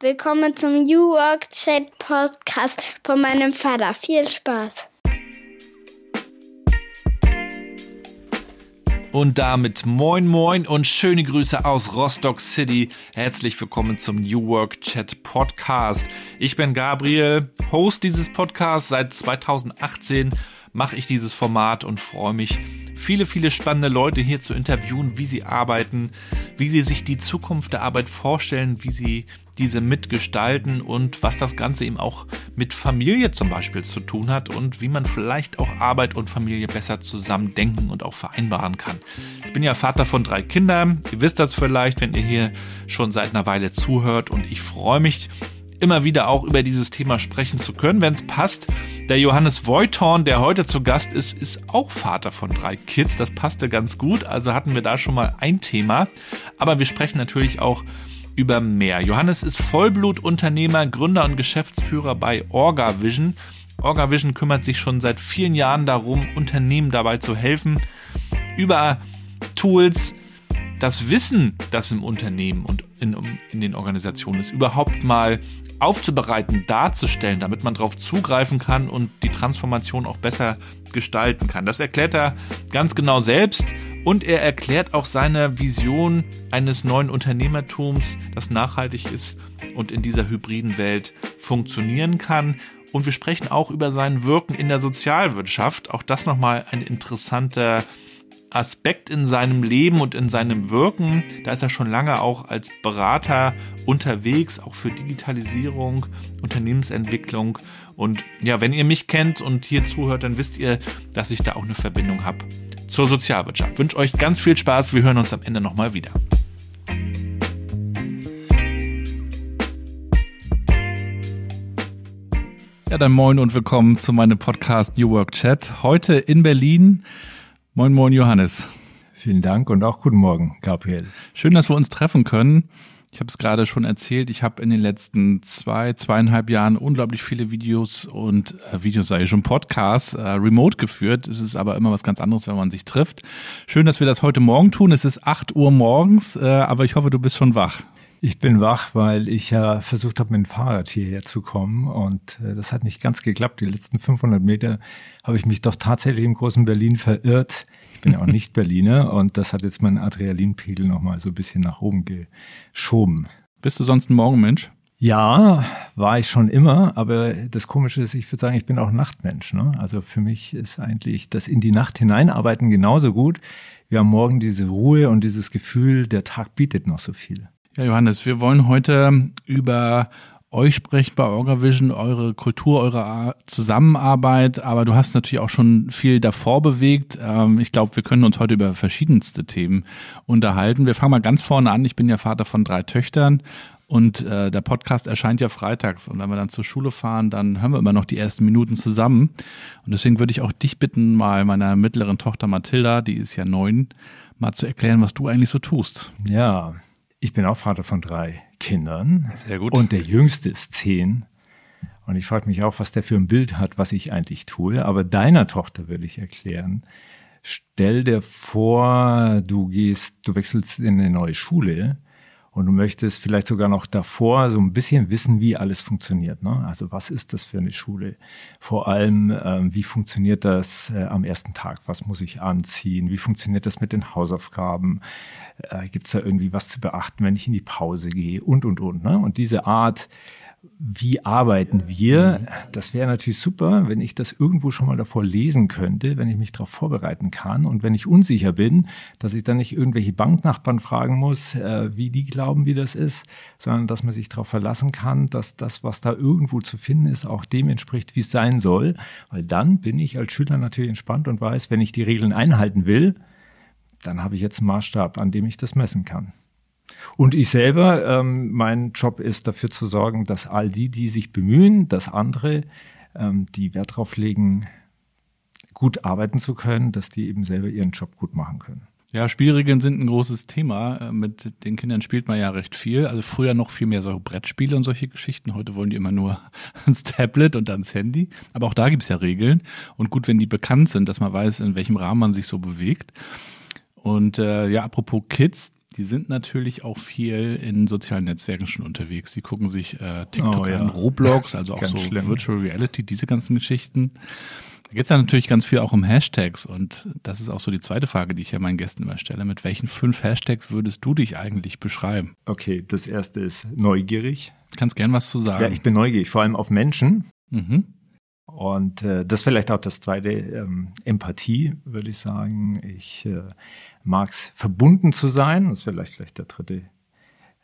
Willkommen zum New Work Chat Podcast von meinem Vater. Viel Spaß. Und damit moin moin und schöne Grüße aus Rostock City. Herzlich willkommen zum New Work Chat Podcast. Ich bin Gabriel, Host dieses Podcasts. Seit 2018 mache ich dieses Format und freue mich, viele, viele spannende Leute hier zu interviewen, wie sie arbeiten, wie sie sich die Zukunft der Arbeit vorstellen, wie sie diese mitgestalten und was das Ganze eben auch mit Familie zum Beispiel zu tun hat und wie man vielleicht auch Arbeit und Familie besser zusammen denken und auch vereinbaren kann. Ich bin ja Vater von drei Kindern. Ihr wisst das vielleicht, wenn ihr hier schon seit einer Weile zuhört und ich freue mich, immer wieder auch über dieses Thema sprechen zu können, wenn es passt. Der Johannes Voithorn, der heute zu Gast ist, ist auch Vater von drei Kids. Das passte ganz gut. Also hatten wir da schon mal ein Thema. Aber wir sprechen natürlich auch über mehr. Johannes ist Vollblutunternehmer, Gründer und Geschäftsführer bei OrgaVision. OrgaVision kümmert sich schon seit vielen Jahren darum, Unternehmen dabei zu helfen, über Tools das Wissen, das im Unternehmen und in, in den Organisationen ist, überhaupt mal aufzubereiten, darzustellen, damit man darauf zugreifen kann und die Transformation auch besser gestalten kann. Das erklärt er ganz genau selbst und er erklärt auch seine Vision eines neuen Unternehmertums, das nachhaltig ist und in dieser hybriden Welt funktionieren kann. Und wir sprechen auch über sein Wirken in der Sozialwirtschaft. Auch das nochmal ein interessanter Aspekt in seinem Leben und in seinem Wirken. Da ist er schon lange auch als Berater unterwegs, auch für Digitalisierung, Unternehmensentwicklung. Und ja, wenn ihr mich kennt und hier zuhört, dann wisst ihr, dass ich da auch eine Verbindung habe zur Sozialwirtschaft. Ich wünsche euch ganz viel Spaß. Wir hören uns am Ende nochmal wieder. Ja, dann moin und willkommen zu meinem Podcast New Work Chat. Heute in Berlin Moin, moin, Johannes. Vielen Dank und auch guten Morgen, Gabriel. Schön, dass wir uns treffen können. Ich habe es gerade schon erzählt, ich habe in den letzten zwei, zweieinhalb Jahren unglaublich viele Videos und äh, Videos, sage ich schon, Podcasts äh, remote geführt. Es ist aber immer was ganz anderes, wenn man sich trifft. Schön, dass wir das heute Morgen tun. Es ist acht Uhr morgens, äh, aber ich hoffe, du bist schon wach. Ich bin wach, weil ich ja versucht habe, mit dem Fahrrad hierher zu kommen und äh, das hat nicht ganz geklappt. Die letzten 500 Meter habe ich mich doch tatsächlich im großen Berlin verirrt. Ich bin ja auch nicht Berliner und das hat jetzt meinen Adrenalinpegel nochmal so ein bisschen nach oben geschoben. Bist du sonst ein Morgenmensch? Ja, war ich schon immer, aber das Komische ist, ich würde sagen, ich bin auch Nachtmensch. Ne? Also für mich ist eigentlich das in die Nacht hineinarbeiten genauso gut. Wir haben morgen diese Ruhe und dieses Gefühl, der Tag bietet noch so viel. Ja, Johannes, wir wollen heute über euch sprechen bei OrgaVision, eure Kultur, eure Zusammenarbeit, aber du hast natürlich auch schon viel davor bewegt. Ähm, ich glaube, wir können uns heute über verschiedenste Themen unterhalten. Wir fangen mal ganz vorne an. Ich bin ja Vater von drei Töchtern und äh, der Podcast erscheint ja freitags. Und wenn wir dann zur Schule fahren, dann hören wir immer noch die ersten Minuten zusammen. Und deswegen würde ich auch dich bitten, mal meiner mittleren Tochter Mathilda, die ist ja neun, mal zu erklären, was du eigentlich so tust. Ja, ich bin auch Vater von drei Kindern. Sehr gut. Und der jüngste ist zehn. Und ich frage mich auch, was der für ein Bild hat, was ich eigentlich tue. Aber deiner Tochter will ich erklären. Stell dir vor, du gehst, du wechselst in eine neue Schule und du möchtest vielleicht sogar noch davor so ein bisschen wissen, wie alles funktioniert. Ne? Also was ist das für eine Schule? Vor allem, ähm, wie funktioniert das äh, am ersten Tag? Was muss ich anziehen? Wie funktioniert das mit den Hausaufgaben? Äh, Gibt es da irgendwie was zu beachten, wenn ich in die Pause gehe? Und, und, und. Ne? Und diese Art wie arbeiten wir? Das wäre natürlich super, wenn ich das irgendwo schon mal davor lesen könnte, wenn ich mich darauf vorbereiten kann und wenn ich unsicher bin, dass ich dann nicht irgendwelche Banknachbarn fragen muss, äh, wie die glauben, wie das ist, sondern dass man sich darauf verlassen kann, dass das, was da irgendwo zu finden ist, auch dem entspricht, wie es sein soll. Weil dann bin ich als Schüler natürlich entspannt und weiß, wenn ich die Regeln einhalten will, dann habe ich jetzt einen Maßstab, an dem ich das messen kann. Und ich selber, ähm, mein Job ist dafür zu sorgen, dass all die, die sich bemühen, dass andere, ähm, die Wert darauf legen, gut arbeiten zu können, dass die eben selber ihren Job gut machen können. Ja, Spielregeln sind ein großes Thema. Äh, mit den Kindern spielt man ja recht viel. Also früher noch viel mehr so Brettspiele und solche Geschichten. Heute wollen die immer nur ans Tablet und ans Handy. Aber auch da gibt's ja Regeln. Und gut, wenn die bekannt sind, dass man weiß, in welchem Rahmen man sich so bewegt. Und äh, ja, apropos Kids, die sind natürlich auch viel in sozialen Netzwerken schon unterwegs. Die gucken sich äh, TikTok oh, ja. an, Roblox, also auch so schlimm. Virtual Reality, diese ganzen Geschichten. Da geht es ja natürlich ganz viel auch um Hashtags und das ist auch so die zweite Frage, die ich ja meinen Gästen immer stelle. Mit welchen fünf Hashtags würdest du dich eigentlich beschreiben? Okay, das erste ist neugierig. Du kannst gern was zu sagen. Ja, ich bin neugierig, vor allem auf Menschen. Mhm. Und äh, das vielleicht auch das zweite, ähm, Empathie, würde ich sagen. Ich äh, es, verbunden zu sein. Das ist vielleicht vielleicht der dritte.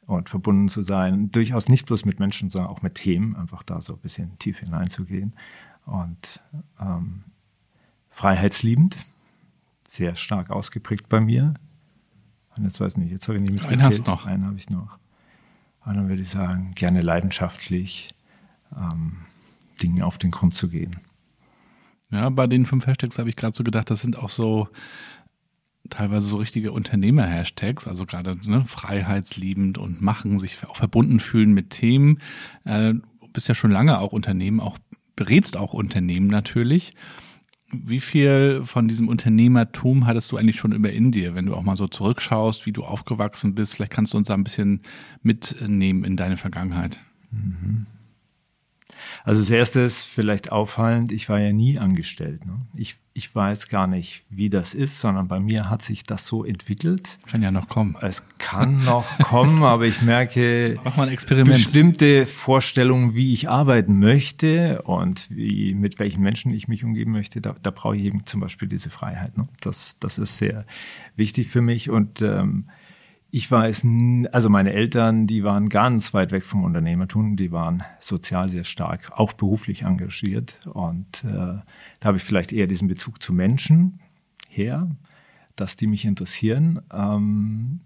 Und verbunden zu sein, durchaus nicht bloß mit Menschen, sondern auch mit Themen, einfach da so ein bisschen tief hineinzugehen. Und ähm, freiheitsliebend, sehr stark ausgeprägt bei mir. Und jetzt weiß ich nicht, jetzt habe ich nicht mitgezählt. Einen hast noch. Einen habe ich noch. Und dann würde ich sagen, gerne leidenschaftlich, ähm, Dingen auf den Grund zu gehen. Ja, bei den fünf Hashtags habe ich gerade so gedacht, das sind auch so teilweise so richtige Unternehmer-Hashtags, also gerade ne, freiheitsliebend und machen, sich auch verbunden fühlen mit Themen. Äh, bist ja schon lange auch Unternehmen, auch berätst auch Unternehmen natürlich. Wie viel von diesem Unternehmertum hattest du eigentlich schon über in dir, wenn du auch mal so zurückschaust, wie du aufgewachsen bist? Vielleicht kannst du uns da ein bisschen mitnehmen in deine Vergangenheit. Mhm. Also das erste ist vielleicht auffallend, ich war ja nie angestellt. Ne? Ich, ich weiß gar nicht, wie das ist, sondern bei mir hat sich das so entwickelt. Kann ja noch kommen. Es kann noch kommen, aber ich merke Mach mal ein Experiment. bestimmte Vorstellungen, wie ich arbeiten möchte und wie, mit welchen Menschen ich mich umgeben möchte. Da, da brauche ich eben zum Beispiel diese Freiheit. Ne? Das, das ist sehr wichtig für mich und ähm, ich weiß, also meine Eltern, die waren ganz weit weg vom Unternehmertum, die waren sozial sehr stark, auch beruflich engagiert. Und äh, da habe ich vielleicht eher diesen Bezug zu Menschen her, dass die mich interessieren. Ähm,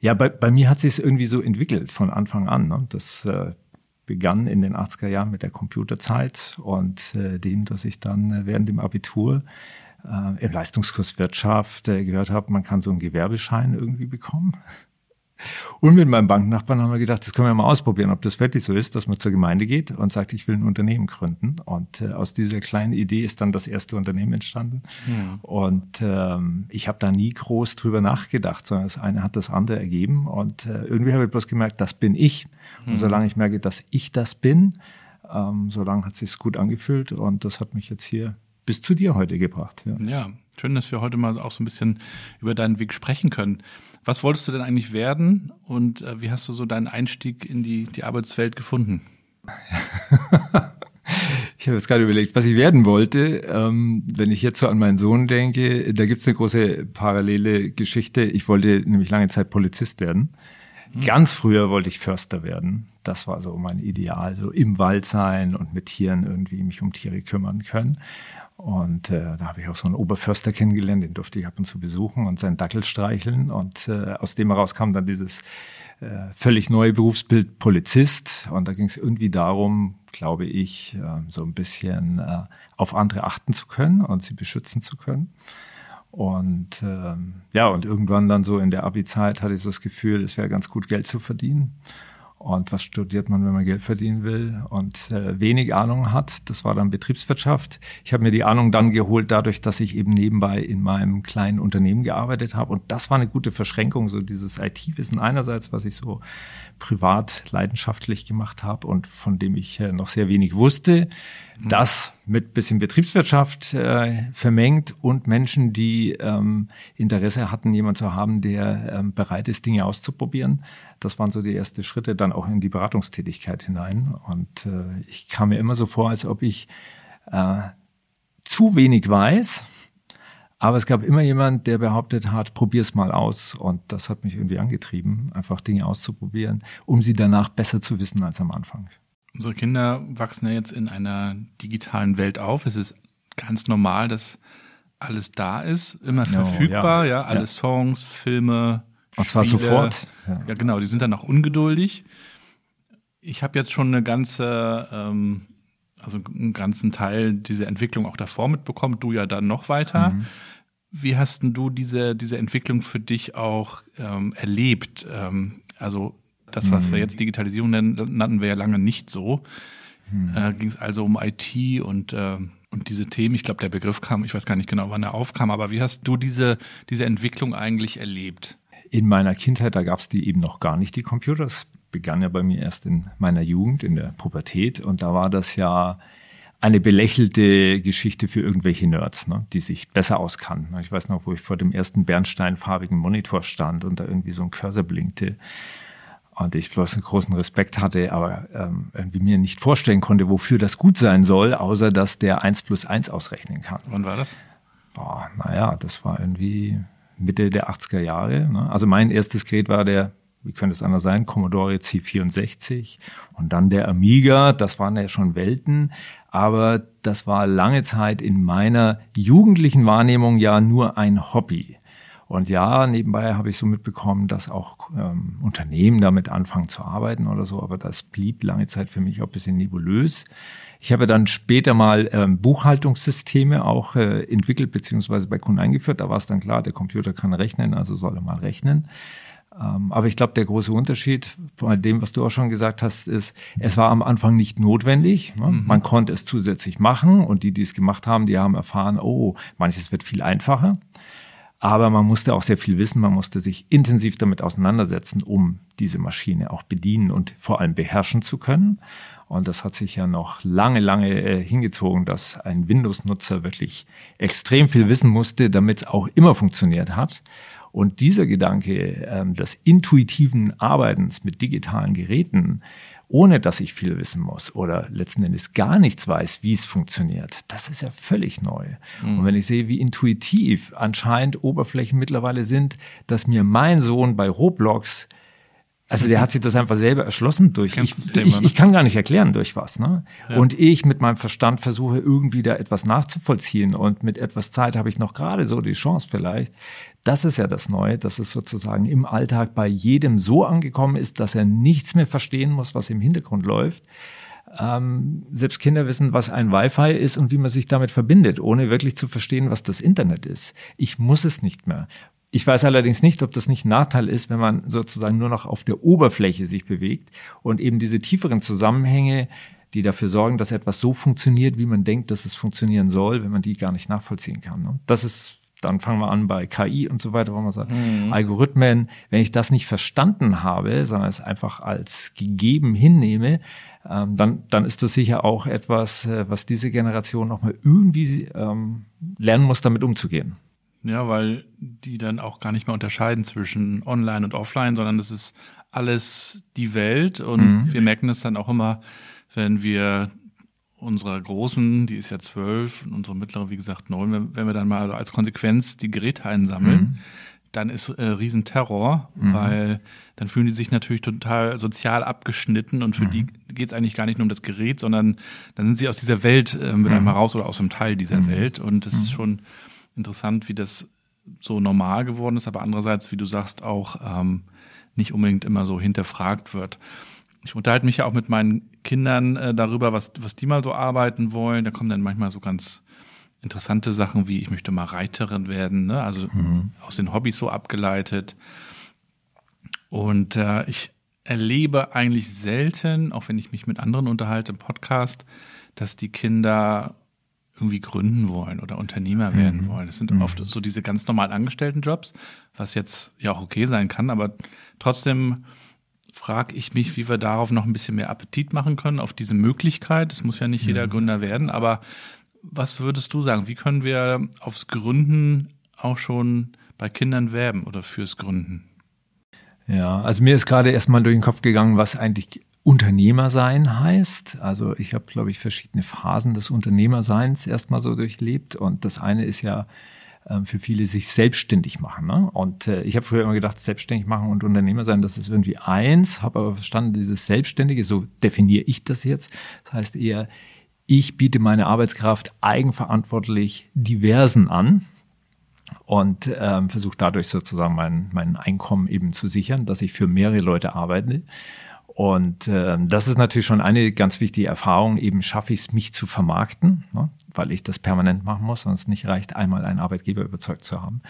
ja, bei, bei mir hat sich es irgendwie so entwickelt von Anfang an. Ne? Das äh, begann in den 80er Jahren mit der Computerzeit und äh, dem, dass ich dann äh, während dem Abitur äh, im Leistungskurs Wirtschaft äh, gehört habe, man kann so einen Gewerbeschein irgendwie bekommen. Und mit meinem Banknachbarn haben wir gedacht, das können wir mal ausprobieren, ob das wirklich so ist, dass man zur Gemeinde geht und sagt, ich will ein Unternehmen gründen. Und äh, aus dieser kleinen Idee ist dann das erste Unternehmen entstanden. Ja. Und ähm, ich habe da nie groß drüber nachgedacht, sondern das eine hat das andere ergeben. Und äh, irgendwie habe ich bloß gemerkt, das bin ich. Und mhm. solange ich merke, dass ich das bin, ähm, solange hat es sich gut angefühlt. Und das hat mich jetzt hier bis zu dir heute gebracht. Ja. ja, schön, dass wir heute mal auch so ein bisschen über deinen Weg sprechen können. Was wolltest du denn eigentlich werden und äh, wie hast du so deinen Einstieg in die, die Arbeitswelt gefunden? ich habe jetzt gerade überlegt, was ich werden wollte. Ähm, wenn ich jetzt so an meinen Sohn denke, da gibt es eine große parallele Geschichte. Ich wollte nämlich lange Zeit Polizist werden. Hm. Ganz früher wollte ich Förster werden. Das war so mein Ideal, so im Wald sein und mit Tieren irgendwie mich um Tiere kümmern können. Und äh, da habe ich auch so einen Oberförster kennengelernt, den durfte ich ab und zu besuchen und seinen Dackel streicheln. Und äh, aus dem heraus kam dann dieses äh, völlig neue Berufsbild Polizist. Und da ging es irgendwie darum, glaube ich, äh, so ein bisschen äh, auf andere achten zu können und sie beschützen zu können. Und ähm, ja, und irgendwann dann so in der Abi-Zeit hatte ich so das Gefühl, es wäre ganz gut Geld zu verdienen. Und was studiert man, wenn man Geld verdienen will und äh, wenig Ahnung hat? Das war dann Betriebswirtschaft. Ich habe mir die Ahnung dann geholt dadurch, dass ich eben nebenbei in meinem kleinen Unternehmen gearbeitet habe. Und das war eine gute Verschränkung, so dieses IT-Wissen einerseits, was ich so privat leidenschaftlich gemacht habe und von dem ich äh, noch sehr wenig wusste. Mhm. Das mit bisschen Betriebswirtschaft äh, vermengt und Menschen, die ähm, Interesse hatten, jemand zu haben, der ähm, bereit ist, Dinge auszuprobieren das waren so die ersten Schritte dann auch in die Beratungstätigkeit hinein. Und äh, ich kam mir immer so vor, als ob ich äh, zu wenig weiß. Aber es gab immer jemand, der behauptet hat, probier's mal aus. Und das hat mich irgendwie angetrieben, einfach Dinge auszuprobieren, um sie danach besser zu wissen als am Anfang. Unsere Kinder wachsen ja jetzt in einer digitalen Welt auf. Es ist ganz normal, dass alles da ist, immer verfügbar, oh, ja. ja, alle ja. Songs, Filme, und zwar Spiele. sofort. Ja. ja. genau, die sind dann auch ungeduldig. Ich habe jetzt schon eine ganze, ähm, also einen ganzen Teil dieser Entwicklung auch davor mitbekommen, du ja dann noch weiter. Mhm. Wie hast denn du diese, diese Entwicklung für dich auch ähm, erlebt? Ähm, also das, was mhm. wir jetzt Digitalisierung nennen, nannten wir ja lange nicht so. Mhm. Äh, Ging es also um IT und äh, und diese Themen, ich glaube, der Begriff kam, ich weiß gar nicht genau, wann er aufkam, aber wie hast du diese, diese Entwicklung eigentlich erlebt? in meiner Kindheit, da gab es die eben noch gar nicht, die Computer. Das begann ja bei mir erst in meiner Jugend, in der Pubertät. Und da war das ja eine belächelte Geschichte für irgendwelche Nerds, ne, die sich besser auskannten. Ich weiß noch, wo ich vor dem ersten bernsteinfarbigen Monitor stand und da irgendwie so ein Cursor blinkte und ich bloß einen großen Respekt hatte, aber ähm, irgendwie mir nicht vorstellen konnte, wofür das gut sein soll, außer dass der 1 plus 1 ausrechnen kann. Wann war das? Boah, naja, das war irgendwie Mitte der 80er Jahre. Ne? Also mein erstes Gerät war der, wie könnte es anders sein, Commodore C64 und dann der Amiga, das waren ja schon Welten, aber das war lange Zeit in meiner jugendlichen Wahrnehmung ja nur ein Hobby. Und ja, nebenbei habe ich so mitbekommen, dass auch ähm, Unternehmen damit anfangen zu arbeiten oder so, aber das blieb lange Zeit für mich auch ein bisschen nebulös. Ich habe dann später mal ähm, Buchhaltungssysteme auch äh, entwickelt beziehungsweise bei Kunden eingeführt. Da war es dann klar, der Computer kann rechnen, also soll er mal rechnen. Ähm, aber ich glaube, der große Unterschied bei dem, was du auch schon gesagt hast, ist, es war am Anfang nicht notwendig. Ne? Mhm. Man konnte es zusätzlich machen und die, die es gemacht haben, die haben erfahren, oh, manches wird viel einfacher. Aber man musste auch sehr viel wissen, man musste sich intensiv damit auseinandersetzen, um diese Maschine auch bedienen und vor allem beherrschen zu können. Und das hat sich ja noch lange, lange äh, hingezogen, dass ein Windows-Nutzer wirklich extrem viel wissen musste, damit es auch immer funktioniert hat. Und dieser Gedanke ähm, des intuitiven Arbeitens mit digitalen Geräten, ohne dass ich viel wissen muss oder letzten Endes gar nichts weiß, wie es funktioniert. Das ist ja völlig neu. Mhm. Und wenn ich sehe, wie intuitiv anscheinend Oberflächen mittlerweile sind, dass mir mein Sohn bei Roblox also der hat sich das einfach selber erschlossen durch. Ich, ich, ich, kann gar nicht erklären durch was. Ne? Ja. Und ich mit meinem Verstand versuche irgendwie da etwas nachzuvollziehen und mit etwas Zeit habe ich noch gerade so die Chance vielleicht. Das ist ja das Neue, dass es sozusagen im Alltag bei jedem so angekommen ist, dass er nichts mehr verstehen muss, was im Hintergrund läuft. Ähm, selbst Kinder wissen, was ein Wi-Fi ist und wie man sich damit verbindet, ohne wirklich zu verstehen, was das Internet ist. Ich muss es nicht mehr. Ich weiß allerdings nicht, ob das nicht ein Nachteil ist, wenn man sozusagen nur noch auf der Oberfläche sich bewegt und eben diese tieferen Zusammenhänge, die dafür sorgen, dass etwas so funktioniert, wie man denkt, dass es funktionieren soll, wenn man die gar nicht nachvollziehen kann. Ne? Das ist, dann fangen wir an bei KI und so weiter, wo man sagt, mhm. Algorithmen, wenn ich das nicht verstanden habe, sondern es einfach als gegeben hinnehme, ähm, dann, dann ist das sicher auch etwas, äh, was diese Generation nochmal irgendwie ähm, lernen muss, damit umzugehen. Ja, weil die dann auch gar nicht mehr unterscheiden zwischen online und offline, sondern das ist alles die Welt und mhm. wir merken das dann auch immer, wenn wir unserer Großen, die ist ja zwölf, und unsere mittlere, wie gesagt, neun, wenn, wenn wir dann mal also als Konsequenz die Geräte einsammeln, mhm. dann ist äh, Riesenterror, mhm. weil dann fühlen die sich natürlich total sozial abgeschnitten und für mhm. die geht es eigentlich gar nicht nur um das Gerät, sondern dann sind sie aus dieser Welt äh, wieder mhm. mal raus oder aus einem Teil dieser mhm. Welt und das ist schon interessant, wie das so normal geworden ist, aber andererseits, wie du sagst, auch ähm, nicht unbedingt immer so hinterfragt wird. Ich unterhalte mich ja auch mit meinen Kindern äh, darüber, was, was die mal so arbeiten wollen. Da kommen dann manchmal so ganz interessante Sachen wie, ich möchte mal Reiterin werden, ne? also mhm. aus den Hobbys so abgeleitet. Und äh, ich erlebe eigentlich selten, auch wenn ich mich mit anderen unterhalte im Podcast, dass die Kinder irgendwie gründen wollen oder Unternehmer werden mhm. wollen. Das sind mhm. oft so diese ganz normalen Angestelltenjobs, was jetzt ja auch okay sein kann, aber trotzdem frage ich mich, wie wir darauf noch ein bisschen mehr Appetit machen können, auf diese Möglichkeit. Es muss ja nicht jeder mhm. Gründer werden, aber was würdest du sagen? Wie können wir aufs Gründen auch schon bei Kindern werben oder fürs Gründen? Ja, also mir ist gerade erstmal durch den Kopf gegangen, was eigentlich Unternehmer sein heißt. Also ich habe, glaube ich, verschiedene Phasen des Unternehmerseins erstmal so durchlebt. Und das eine ist ja für viele sich selbstständig machen. Ne? Und äh, ich habe früher immer gedacht, selbstständig machen und Unternehmer sein, das ist irgendwie eins, habe aber verstanden, dieses Selbstständige, so definiere ich das jetzt. Das heißt eher, ich biete meine Arbeitskraft eigenverantwortlich diversen an und ähm, versuche dadurch sozusagen mein, mein Einkommen eben zu sichern, dass ich für mehrere Leute arbeite. Und äh, das ist natürlich schon eine ganz wichtige Erfahrung, eben schaffe ich es, mich zu vermarkten, ne? weil ich das permanent machen muss, sonst nicht reicht, einmal einen Arbeitgeber überzeugt zu haben.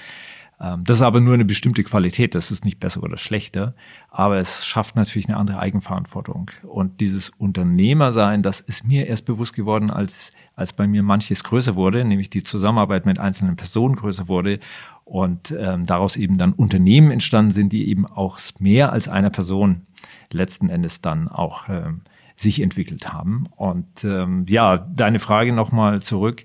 Ähm, das ist aber nur eine bestimmte Qualität, das ist nicht besser oder schlechter, aber es schafft natürlich eine andere Eigenverantwortung. Und dieses Unternehmersein, das ist mir erst bewusst geworden, als, als bei mir manches größer wurde, nämlich die Zusammenarbeit mit einzelnen Personen größer wurde und ähm, daraus eben dann Unternehmen entstanden sind, die eben auch mehr als einer Person letzten Endes dann auch ähm, sich entwickelt haben. Und ähm, ja, deine Frage nochmal zurück.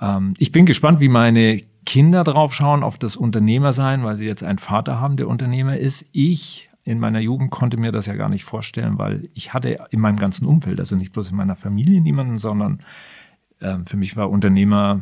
Ähm, ich bin gespannt, wie meine Kinder drauf schauen auf das Unternehmersein, weil sie jetzt einen Vater haben, der Unternehmer ist. Ich in meiner Jugend konnte mir das ja gar nicht vorstellen, weil ich hatte in meinem ganzen Umfeld, also nicht bloß in meiner Familie niemanden, sondern äh, für mich war Unternehmer,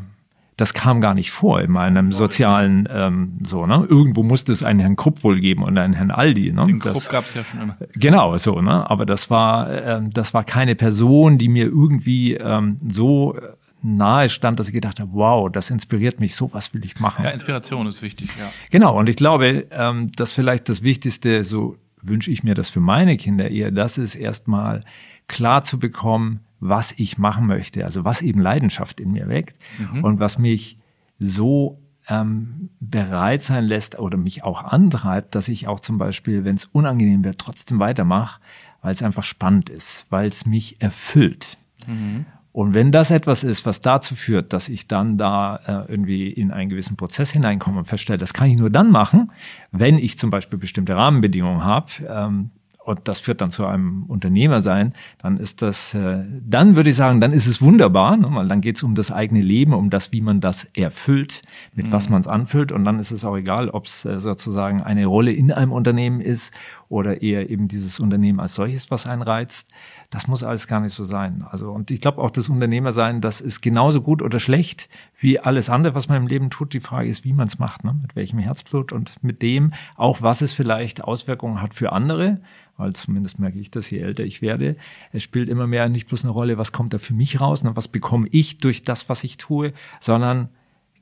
das kam gar nicht vor in meinem sozialen ähm, so, ne? Irgendwo musste es einen Herrn Krupp wohl geben und einen Herrn Aldi. Ne? Den Krupp gab es ja schon immer. Genau, so, ne? Aber das war, ähm, das war keine Person, die mir irgendwie ähm, so nahe stand, dass ich gedacht habe, wow, das inspiriert mich, so was will ich machen. Ja, Inspiration ist wichtig, ja. Genau, und ich glaube, ähm, dass vielleicht das Wichtigste, so wünsche ich mir das für meine Kinder eher, das ist erstmal klar zu bekommen, was ich machen möchte, also was eben Leidenschaft in mir weckt mhm. und was mich so ähm, bereit sein lässt oder mich auch antreibt, dass ich auch zum Beispiel, wenn es unangenehm wird, trotzdem weitermache, weil es einfach spannend ist, weil es mich erfüllt. Mhm. Und wenn das etwas ist, was dazu führt, dass ich dann da äh, irgendwie in einen gewissen Prozess hineinkomme und feststelle, das kann ich nur dann machen, wenn ich zum Beispiel bestimmte Rahmenbedingungen habe, ähm, und das führt dann zu einem Unternehmer sein, dann ist das, äh, dann würde ich sagen, dann ist es wunderbar, ne? weil dann geht es um das eigene Leben, um das, wie man das erfüllt, mit mhm. was man es anfüllt. Und dann ist es auch egal, ob es äh, sozusagen eine Rolle in einem Unternehmen ist oder eher eben dieses Unternehmen als solches, was einen reizt. Das muss alles gar nicht so sein. Also, und ich glaube auch das Unternehmersein, das ist genauso gut oder schlecht wie alles andere, was man im Leben tut. Die Frage ist, wie man es macht, ne? mit welchem Herzblut und mit dem auch, was es vielleicht Auswirkungen hat für andere. Weil zumindest merke ich das, je älter ich werde. Es spielt immer mehr nicht bloß eine Rolle, was kommt da für mich raus, ne? was bekomme ich durch das, was ich tue, sondern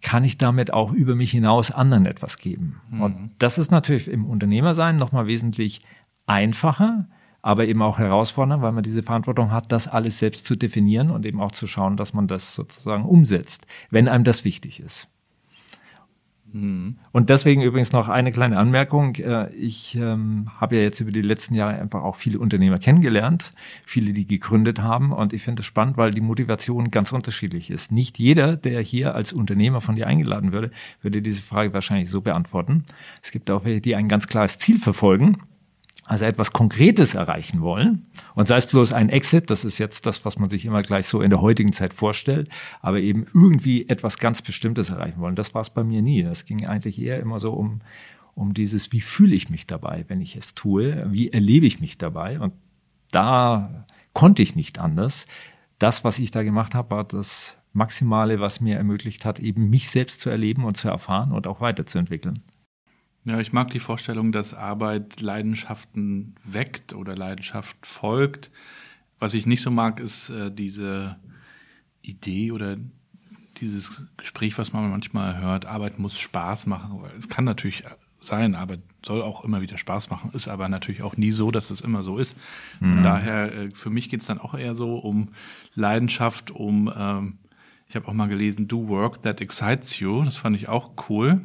kann ich damit auch über mich hinaus anderen etwas geben. Mhm. Und das ist natürlich im Unternehmersein nochmal wesentlich einfacher, aber eben auch herausfordernd, weil man diese Verantwortung hat, das alles selbst zu definieren und eben auch zu schauen, dass man das sozusagen umsetzt, wenn einem das wichtig ist. Mhm. Und deswegen übrigens noch eine kleine Anmerkung. Äh, ich ähm, habe ja jetzt über die letzten Jahre einfach auch viele Unternehmer kennengelernt, viele, die gegründet haben. Und ich finde es spannend, weil die Motivation ganz unterschiedlich ist. Nicht jeder, der hier als Unternehmer von dir eingeladen würde, würde diese Frage wahrscheinlich so beantworten. Es gibt auch welche, die ein ganz klares Ziel verfolgen also etwas Konkretes erreichen wollen. Und sei es bloß ein Exit, das ist jetzt das, was man sich immer gleich so in der heutigen Zeit vorstellt, aber eben irgendwie etwas ganz Bestimmtes erreichen wollen. Das war es bei mir nie. Das ging eigentlich eher immer so um, um dieses, wie fühle ich mich dabei, wenn ich es tue? Wie erlebe ich mich dabei? Und da konnte ich nicht anders. Das, was ich da gemacht habe, war das Maximale, was mir ermöglicht hat, eben mich selbst zu erleben und zu erfahren und auch weiterzuentwickeln. Ja, ich mag die Vorstellung, dass Arbeit Leidenschaften weckt oder Leidenschaft folgt. Was ich nicht so mag, ist äh, diese Idee oder dieses Gespräch, was man manchmal hört, Arbeit muss Spaß machen. Es kann natürlich sein, Arbeit soll auch immer wieder Spaß machen, ist aber natürlich auch nie so, dass es immer so ist. Von mhm. daher, äh, für mich geht es dann auch eher so um Leidenschaft, um, ähm, ich habe auch mal gelesen, do work that excites you. Das fand ich auch cool.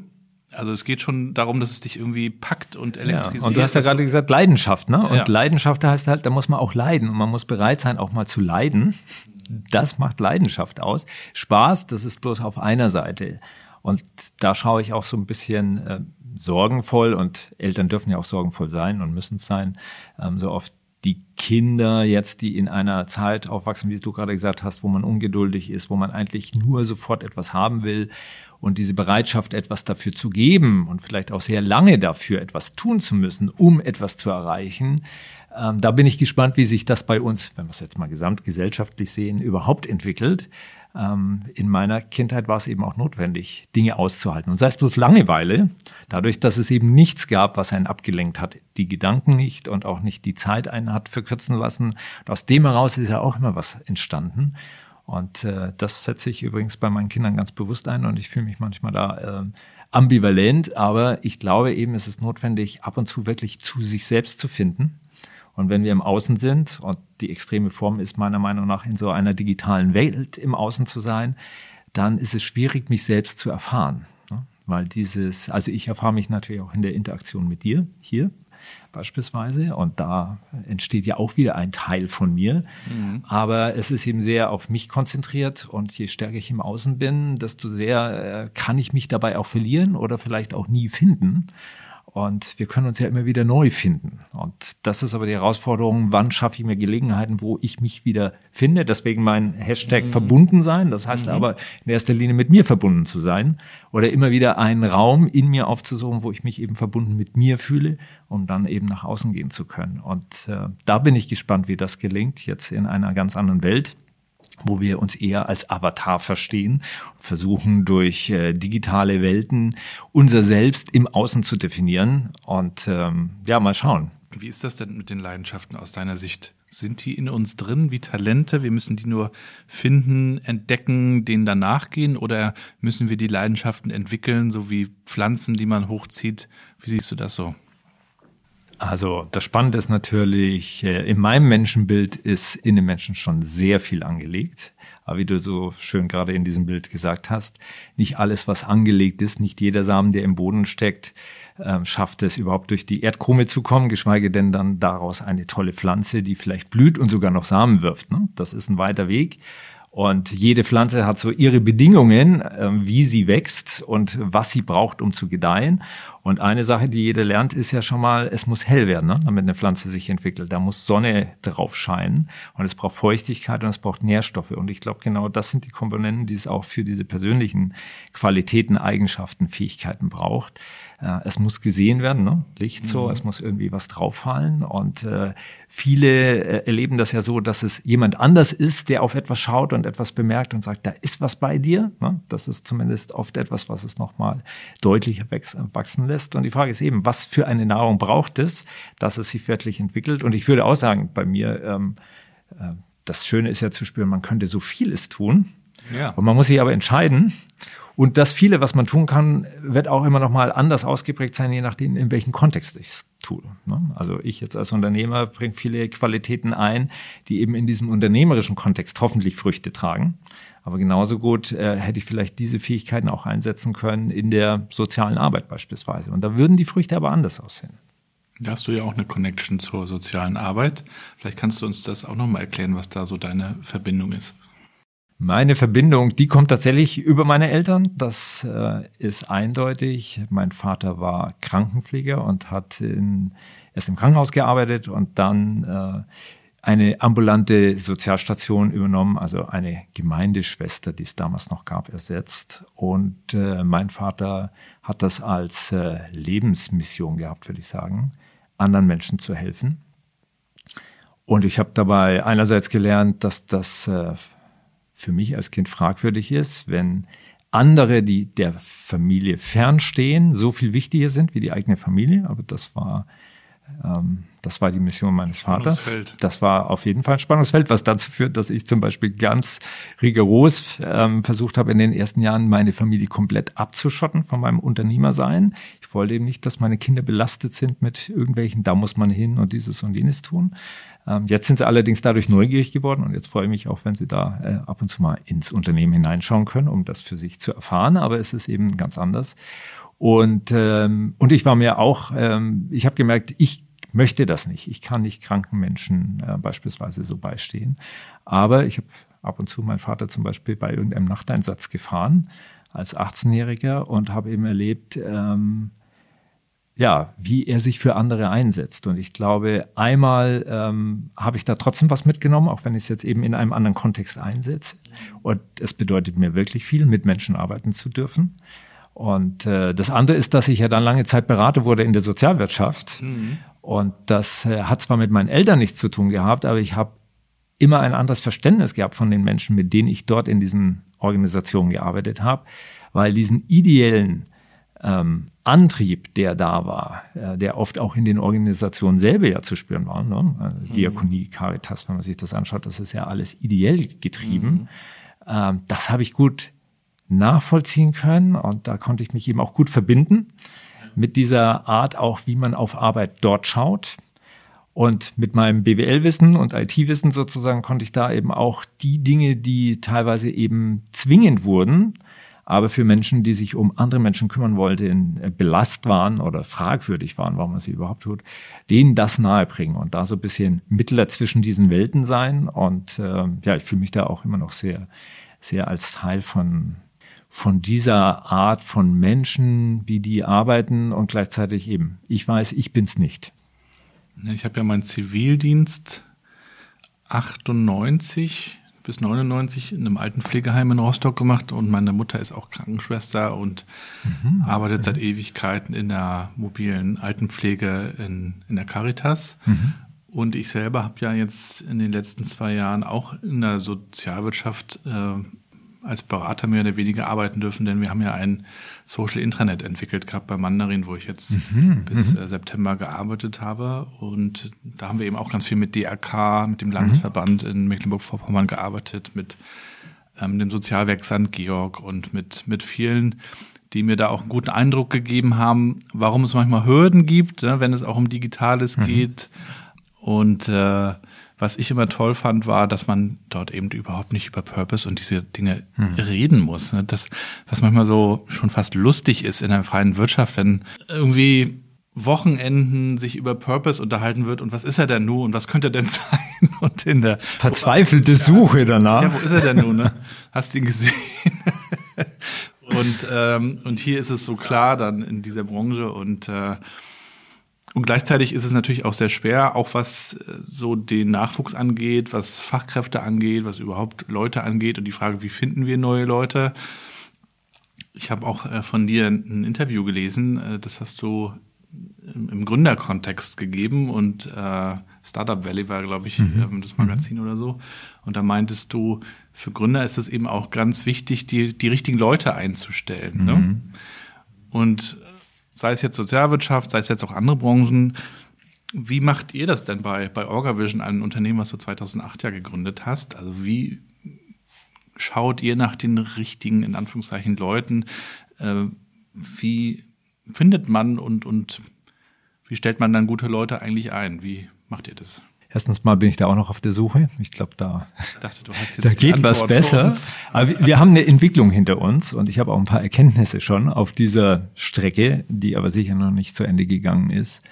Also es geht schon darum, dass es dich irgendwie packt und elektrisiert. Ja, und du hast ja gerade gesagt Leidenschaft, ne? Und ja. Leidenschaft heißt halt, da muss man auch leiden und man muss bereit sein, auch mal zu leiden. Das macht Leidenschaft aus. Spaß, das ist bloß auf einer Seite. Und da schaue ich auch so ein bisschen äh, sorgenvoll und Eltern dürfen ja auch sorgenvoll sein und müssen es sein, ähm, so oft die Kinder jetzt, die in einer Zeit aufwachsen, wie du gerade gesagt hast, wo man ungeduldig ist, wo man eigentlich nur sofort etwas haben will und diese Bereitschaft, etwas dafür zu geben und vielleicht auch sehr lange dafür etwas tun zu müssen, um etwas zu erreichen, ähm, da bin ich gespannt, wie sich das bei uns, wenn wir es jetzt mal gesamtgesellschaftlich sehen, überhaupt entwickelt. Ähm, in meiner Kindheit war es eben auch notwendig, Dinge auszuhalten. Und sei es bloß Langeweile, dadurch, dass es eben nichts gab, was einen abgelenkt hat, die Gedanken nicht und auch nicht die Zeit einen hat verkürzen lassen. Und aus dem heraus ist ja auch immer was entstanden. Und äh, das setze ich übrigens bei meinen Kindern ganz bewusst ein und ich fühle mich manchmal da äh, ambivalent, aber ich glaube eben, es ist notwendig, ab und zu wirklich zu sich selbst zu finden. Und wenn wir im Außen sind, und die extreme Form ist meiner Meinung nach in so einer digitalen Welt im Außen zu sein, dann ist es schwierig, mich selbst zu erfahren. weil dieses, also ich erfahre mich natürlich auch in der Interaktion mit dir hier beispielsweise und da entsteht ja auch wieder ein Teil von mir, mhm. aber es ist eben sehr auf mich konzentriert und je stärker ich im Außen bin, desto sehr äh, kann ich mich dabei auch verlieren oder vielleicht auch nie finden. Und wir können uns ja immer wieder neu finden. Und das ist aber die Herausforderung, wann schaffe ich mir Gelegenheiten, wo ich mich wieder finde. Deswegen mein Hashtag mhm. verbunden sein. Das heißt mhm. aber in erster Linie mit mir verbunden zu sein. Oder immer wieder einen Raum in mir aufzusuchen, wo ich mich eben verbunden mit mir fühle, um dann eben nach außen gehen zu können. Und äh, da bin ich gespannt, wie das gelingt, jetzt in einer ganz anderen Welt wo wir uns eher als Avatar verstehen versuchen durch äh, digitale Welten unser Selbst im Außen zu definieren. Und ähm, ja, mal schauen. Wie ist das denn mit den Leidenschaften aus deiner Sicht? Sind die in uns drin wie Talente? Wir müssen die nur finden, entdecken, denen danach gehen? Oder müssen wir die Leidenschaften entwickeln, so wie Pflanzen, die man hochzieht? Wie siehst du das so? Also das Spannende ist natürlich, äh, in meinem Menschenbild ist in den Menschen schon sehr viel angelegt. Aber wie du so schön gerade in diesem Bild gesagt hast, nicht alles, was angelegt ist, nicht jeder Samen, der im Boden steckt, ähm, schafft es überhaupt durch die Erdkrume zu kommen, geschweige denn dann daraus eine tolle Pflanze, die vielleicht blüht und sogar noch Samen wirft. Ne? Das ist ein weiter Weg. Und jede Pflanze hat so ihre Bedingungen, äh, wie sie wächst und was sie braucht, um zu gedeihen. Und eine Sache, die jeder lernt, ist ja schon mal, es muss hell werden, ne? damit eine Pflanze sich entwickelt. Da muss Sonne drauf scheinen und es braucht Feuchtigkeit und es braucht Nährstoffe. Und ich glaube, genau das sind die Komponenten, die es auch für diese persönlichen Qualitäten, Eigenschaften, Fähigkeiten braucht. Äh, es muss gesehen werden, ne? Licht so, mhm. es muss irgendwie was drauffallen. Und äh, viele äh, erleben das ja so, dass es jemand anders ist, der auf etwas schaut und etwas bemerkt und sagt, da ist was bei dir. Ne? Das ist zumindest oft etwas, was es nochmal deutlicher wachsen lässt. Und die Frage ist eben, was für eine Nahrung braucht es, dass es sich wirklich entwickelt? Und ich würde auch sagen, bei mir, ähm, äh, das Schöne ist ja zu spüren, man könnte so vieles tun. Ja. Und man muss sich aber entscheiden. Und das viele, was man tun kann, wird auch immer noch mal anders ausgeprägt sein, je nachdem, in welchem Kontext ich es tue. Ne? Also ich jetzt als Unternehmer bringe viele Qualitäten ein, die eben in diesem unternehmerischen Kontext hoffentlich Früchte tragen. Aber genauso gut äh, hätte ich vielleicht diese Fähigkeiten auch einsetzen können in der sozialen Arbeit beispielsweise. Und da würden die Früchte aber anders aussehen. Da hast du ja auch eine Connection zur sozialen Arbeit. Vielleicht kannst du uns das auch nochmal erklären, was da so deine Verbindung ist. Meine Verbindung, die kommt tatsächlich über meine Eltern. Das äh, ist eindeutig. Mein Vater war Krankenpfleger und hat in, erst im Krankenhaus gearbeitet und dann äh, eine ambulante Sozialstation übernommen, also eine Gemeindeschwester, die es damals noch gab, ersetzt. Und äh, mein Vater hat das als äh, Lebensmission gehabt, würde ich sagen, anderen Menschen zu helfen. Und ich habe dabei einerseits gelernt, dass das äh, für mich als Kind fragwürdig ist, wenn andere, die der Familie fernstehen, so viel wichtiger sind wie die eigene Familie. Aber das war, das war die Mission meines Vaters. Das war auf jeden Fall ein Spannungsfeld, was dazu führt, dass ich zum Beispiel ganz rigoros ähm, versucht habe, in den ersten Jahren meine Familie komplett abzuschotten von meinem Unternehmersein. Ich wollte eben nicht, dass meine Kinder belastet sind mit irgendwelchen, da muss man hin und dieses und jenes tun. Ähm, jetzt sind sie allerdings dadurch neugierig geworden und jetzt freue ich mich auch, wenn sie da äh, ab und zu mal ins Unternehmen hineinschauen können, um das für sich zu erfahren. Aber es ist eben ganz anders. Und, ähm, und ich war mir auch, ähm, ich habe gemerkt, ich möchte das nicht. Ich kann nicht kranken Menschen äh, beispielsweise so beistehen. Aber ich habe ab und zu meinen Vater zum Beispiel bei irgendeinem Nachteinsatz gefahren als 18-Jähriger und habe eben erlebt, ähm, ja, wie er sich für andere einsetzt. Und ich glaube, einmal ähm, habe ich da trotzdem was mitgenommen, auch wenn ich es jetzt eben in einem anderen Kontext einsetze. Und es bedeutet mir wirklich viel, mit Menschen arbeiten zu dürfen. Und äh, das andere ist, dass ich ja dann lange Zeit Berater wurde in der Sozialwirtschaft. Mhm. Und das äh, hat zwar mit meinen Eltern nichts zu tun gehabt, aber ich habe immer ein anderes Verständnis gehabt von den Menschen, mit denen ich dort in diesen Organisationen gearbeitet habe, weil diesen ideellen ähm, Antrieb, der da war, äh, der oft auch in den Organisationen selber ja zu spüren war, ne? Also mhm. Diakonie, Caritas, wenn man sich das anschaut, das ist ja alles ideell getrieben. Mhm. Ähm, das habe ich gut nachvollziehen können und da konnte ich mich eben auch gut verbinden mit dieser Art auch, wie man auf Arbeit dort schaut. Und mit meinem BWL-Wissen und IT-Wissen sozusagen konnte ich da eben auch die Dinge, die teilweise eben zwingend wurden, aber für Menschen, die sich um andere Menschen kümmern wollten, äh, belast waren oder fragwürdig waren, warum man sie überhaupt tut, denen das nahebringen und da so ein bisschen Mittler zwischen diesen Welten sein. Und äh, ja, ich fühle mich da auch immer noch sehr, sehr als Teil von von dieser Art von Menschen, wie die arbeiten und gleichzeitig eben, ich weiß, ich bin's nicht. Ich habe ja meinen Zivildienst 98 bis 99 in einem alten Pflegeheim in Rostock gemacht und meine Mutter ist auch Krankenschwester und mhm, arbeitet okay. seit Ewigkeiten in der mobilen Altenpflege in, in der Caritas. Mhm. Und ich selber habe ja jetzt in den letzten zwei Jahren auch in der Sozialwirtschaft äh, als Berater mehr oder weniger arbeiten dürfen, denn wir haben ja ein Social Intranet entwickelt gehabt bei Mandarin, wo ich jetzt mhm, bis mhm. äh, September gearbeitet habe. Und da haben wir eben auch ganz viel mit DRK, mit dem Landesverband mhm. in Mecklenburg-Vorpommern gearbeitet, mit ähm, dem Sozialwerk St. Georg und mit, mit vielen, die mir da auch einen guten Eindruck gegeben haben, warum es manchmal Hürden gibt, ne, wenn es auch um Digitales mhm. geht. Und äh, was ich immer toll fand, war, dass man dort eben überhaupt nicht über Purpose und diese Dinge hm. reden muss. Ne? Das, was manchmal so schon fast lustig ist in der freien Wirtschaft, wenn irgendwie Wochenenden sich über Purpose unterhalten wird und was ist er denn nun und was könnte er denn sein und in der verzweifelte Suche danach. Ja, wo ist er denn nun? Ne? Hast du ihn gesehen? und ähm, und hier ist es so klar dann in dieser Branche und äh, und gleichzeitig ist es natürlich auch sehr schwer, auch was äh, so den Nachwuchs angeht, was Fachkräfte angeht, was überhaupt Leute angeht und die Frage, wie finden wir neue Leute. Ich habe auch äh, von dir ein Interview gelesen, äh, das hast du im Gründerkontext gegeben und Startup Valley war, glaube ich, mhm. Ähm, das Magazin mhm. oder so. Und da meintest du, für Gründer ist es eben auch ganz wichtig, die, die richtigen Leute einzustellen. Ne? Mhm. Ne? Und sei es jetzt Sozialwirtschaft, sei es jetzt auch andere Branchen. Wie macht ihr das denn bei, bei OrgaVision, einem Unternehmen, was du 2008 ja gegründet hast? Also wie schaut ihr nach den richtigen, in Anführungszeichen, Leuten? Äh, wie findet man und, und wie stellt man dann gute Leute eigentlich ein? Wie macht ihr das? Erstens mal bin ich da auch noch auf der Suche. Ich glaube, da, dachte, da geht was besser. Aber wir, wir haben eine Entwicklung hinter uns und ich habe auch ein paar Erkenntnisse schon auf dieser Strecke, die aber sicher noch nicht zu Ende gegangen ist.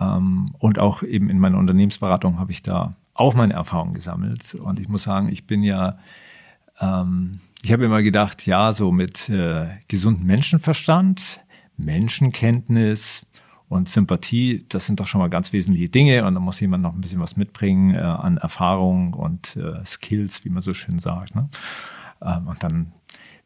Ähm, und auch eben in meiner Unternehmensberatung habe ich da auch meine Erfahrungen gesammelt. Und ich muss sagen, ich bin ja, ähm, ich habe immer gedacht, ja, so mit äh, gesundem Menschenverstand, Menschenkenntnis, und Sympathie, das sind doch schon mal ganz wesentliche Dinge. Und da muss jemand noch ein bisschen was mitbringen äh, an Erfahrung und äh, Skills, wie man so schön sagt. Ne? Ähm, und dann,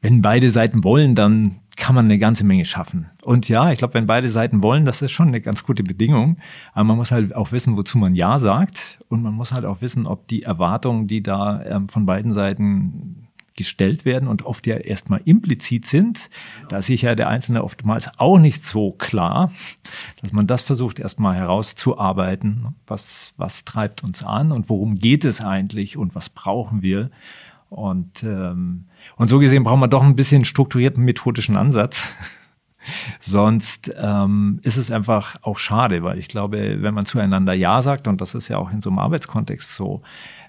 wenn beide Seiten wollen, dann kann man eine ganze Menge schaffen. Und ja, ich glaube, wenn beide Seiten wollen, das ist schon eine ganz gute Bedingung. Aber man muss halt auch wissen, wozu man Ja sagt. Und man muss halt auch wissen, ob die Erwartungen, die da ähm, von beiden Seiten gestellt werden und oft ja erstmal implizit sind. Da ist sich ja der Einzelne oftmals auch nicht so klar, dass man das versucht erstmal herauszuarbeiten. Was, was treibt uns an und worum geht es eigentlich und was brauchen wir? Und, ähm, und so gesehen brauchen wir doch ein bisschen strukturierten methodischen Ansatz. Sonst ähm, ist es einfach auch schade, weil ich glaube, wenn man zueinander Ja sagt, und das ist ja auch in so einem Arbeitskontext so,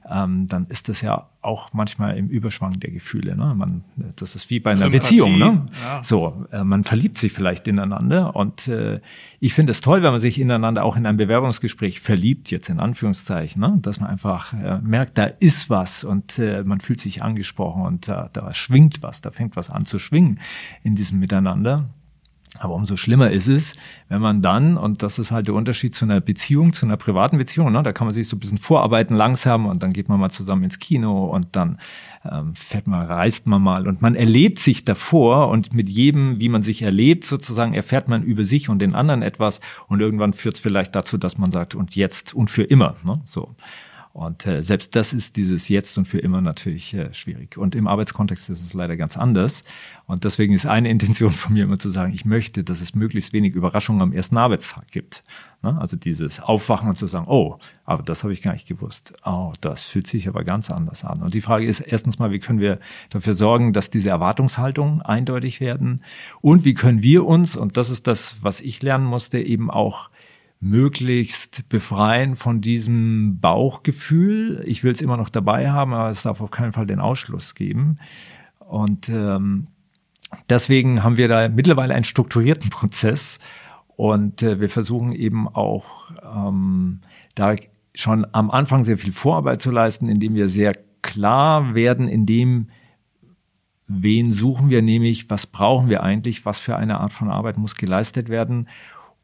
ähm, dann ist das ja auch manchmal im Überschwang der Gefühle. Ne? Man, das ist wie bei einer Sympathie, Beziehung. Ne? Ja. So, äh, man verliebt sich vielleicht ineinander und äh, ich finde es toll, wenn man sich ineinander auch in einem Bewerbungsgespräch verliebt, jetzt in Anführungszeichen, ne? dass man einfach äh, merkt, da ist was und äh, man fühlt sich angesprochen und da, da schwingt was, da fängt was an zu schwingen in diesem Miteinander. Aber umso schlimmer ist es, wenn man dann, und das ist halt der Unterschied zu einer Beziehung, zu einer privaten Beziehung, ne, da kann man sich so ein bisschen vorarbeiten langsam und dann geht man mal zusammen ins Kino und dann ähm, fährt man, reist man mal und man erlebt sich davor und mit jedem, wie man sich erlebt, sozusagen erfährt man über sich und den anderen etwas und irgendwann führt es vielleicht dazu, dass man sagt, und jetzt und für immer. Ne, so. Und äh, selbst das ist dieses Jetzt und für immer natürlich äh, schwierig. Und im Arbeitskontext ist es leider ganz anders. Und deswegen ist eine Intention von mir immer zu sagen, ich möchte, dass es möglichst wenig Überraschungen am ersten Arbeitstag gibt. Ne? Also dieses Aufwachen und zu sagen, oh, aber das habe ich gar nicht gewusst. Oh, das fühlt sich aber ganz anders an. Und die Frage ist erstens mal, wie können wir dafür sorgen, dass diese Erwartungshaltungen eindeutig werden? Und wie können wir uns, und das ist das, was ich lernen musste, eben auch möglichst befreien von diesem Bauchgefühl. Ich will es immer noch dabei haben, aber es darf auf keinen Fall den Ausschluss geben. Und ähm, deswegen haben wir da mittlerweile einen strukturierten Prozess und äh, wir versuchen eben auch ähm, da schon am Anfang sehr viel Vorarbeit zu leisten, indem wir sehr klar werden, in dem, wen suchen wir nämlich, was brauchen wir eigentlich, was für eine Art von Arbeit muss geleistet werden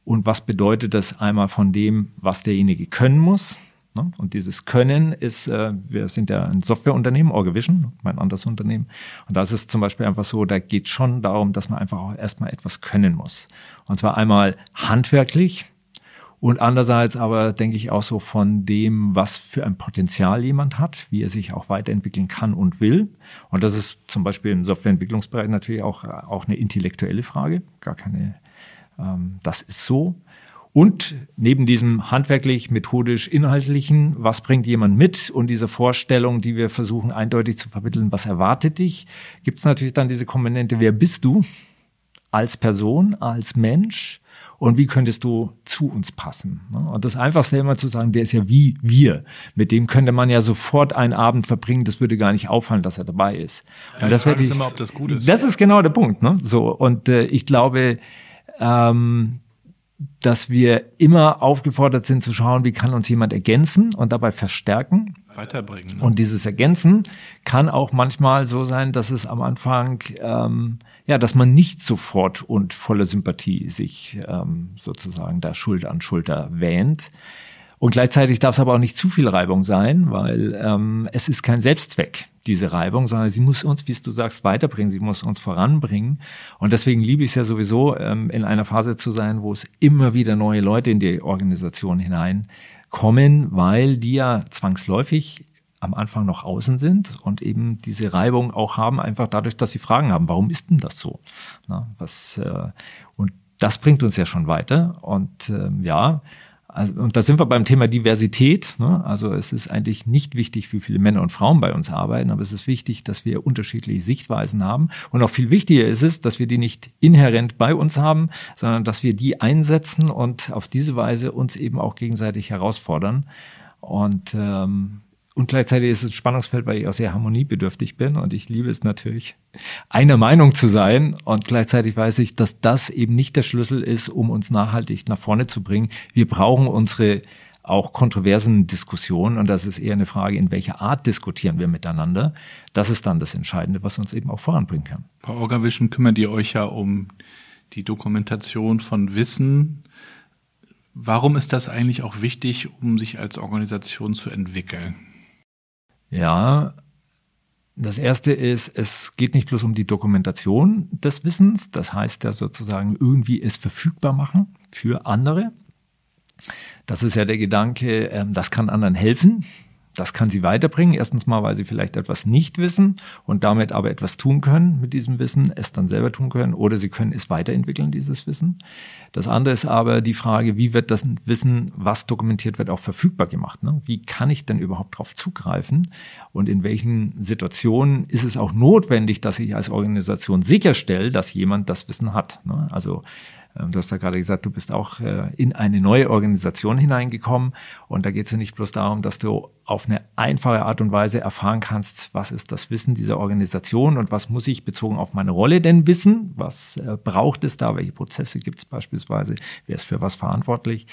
und was bedeutet das einmal von dem, was derjenige können muss. Ne? Und dieses Können ist, äh, wir sind ja ein Softwareunternehmen, Orgavision, mein anderes Unternehmen. Und da ist es zum Beispiel einfach so, da geht schon darum, dass man einfach auch erstmal etwas können muss. Und zwar einmal handwerklich, und andererseits aber denke ich auch so von dem, was für ein Potenzial jemand hat, wie er sich auch weiterentwickeln kann und will. Und das ist zum Beispiel im Softwareentwicklungsbereich natürlich auch, auch eine intellektuelle Frage. Gar keine, das ist so. Und neben diesem handwerklich, methodisch, inhaltlichen, was bringt jemand mit und diese Vorstellung, die wir versuchen eindeutig zu vermitteln, was erwartet dich, gibt es natürlich dann diese Komponente, wer bist du als Person, als Mensch? und wie könntest du zu uns passen? Ne? Und das Einfachste immer zu sagen, der ist ja wie wir. Mit dem könnte man ja sofort einen Abend verbringen, das würde gar nicht auffallen, dass er dabei ist. Ja, und das wäre immer, ob das gut ist. Das ist genau der Punkt. Ne? So und äh, ich glaube, ähm, dass wir immer aufgefordert sind zu schauen, wie kann uns jemand ergänzen und dabei verstärken. Weiterbringen. Ne? Und dieses Ergänzen kann auch manchmal so sein, dass es am Anfang ähm, ja, dass man nicht sofort und voller Sympathie sich ähm, sozusagen da Schulter an Schulter wähnt. Und gleichzeitig darf es aber auch nicht zu viel Reibung sein, weil ähm, es ist kein Selbstzweck, diese Reibung, sondern sie muss uns, wie du sagst, weiterbringen, sie muss uns voranbringen. Und deswegen liebe ich es ja sowieso, ähm, in einer Phase zu sein, wo es immer wieder neue Leute in die Organisation hineinkommen, weil die ja zwangsläufig am Anfang noch außen sind und eben diese Reibung auch haben, einfach dadurch, dass sie Fragen haben, warum ist denn das so? Na, was, äh, und das bringt uns ja schon weiter. Und äh, ja, also, und da sind wir beim Thema Diversität. Ne? Also es ist eigentlich nicht wichtig, wie viele Männer und Frauen bei uns arbeiten, aber es ist wichtig, dass wir unterschiedliche Sichtweisen haben. Und auch viel wichtiger ist es, dass wir die nicht inhärent bei uns haben, sondern dass wir die einsetzen und auf diese Weise uns eben auch gegenseitig herausfordern. Und ähm, und gleichzeitig ist es ein Spannungsfeld, weil ich auch sehr harmoniebedürftig bin und ich liebe es natürlich, einer Meinung zu sein. Und gleichzeitig weiß ich, dass das eben nicht der Schlüssel ist, um uns nachhaltig nach vorne zu bringen. Wir brauchen unsere auch kontroversen Diskussionen und das ist eher eine Frage, in welcher Art diskutieren wir miteinander. Das ist dann das Entscheidende, was uns eben auch voranbringen kann. Bei Orgavision kümmert ihr euch ja um die Dokumentation von Wissen. Warum ist das eigentlich auch wichtig, um sich als Organisation zu entwickeln? Ja, das erste ist, es geht nicht bloß um die Dokumentation des Wissens, das heißt ja sozusagen irgendwie es verfügbar machen für andere. Das ist ja der Gedanke, ähm, das kann anderen helfen. Das kann sie weiterbringen. Erstens mal, weil sie vielleicht etwas nicht wissen und damit aber etwas tun können mit diesem Wissen, es dann selber tun können oder sie können es weiterentwickeln, dieses Wissen. Das andere ist aber die Frage, wie wird das Wissen, was dokumentiert wird, auch verfügbar gemacht? Ne? Wie kann ich denn überhaupt darauf zugreifen? Und in welchen Situationen ist es auch notwendig, dass ich als Organisation sicherstelle, dass jemand das Wissen hat? Ne? Also du hast ja gerade gesagt, du bist auch äh, in eine neue Organisation hineingekommen. Und da geht es ja nicht bloß darum, dass du auf eine einfache Art und Weise erfahren kannst, was ist das Wissen dieser Organisation und was muss ich bezogen auf meine Rolle denn wissen? Was äh, braucht es da? Welche Prozesse gibt es beispielsweise? Wer ist für was verantwortlich?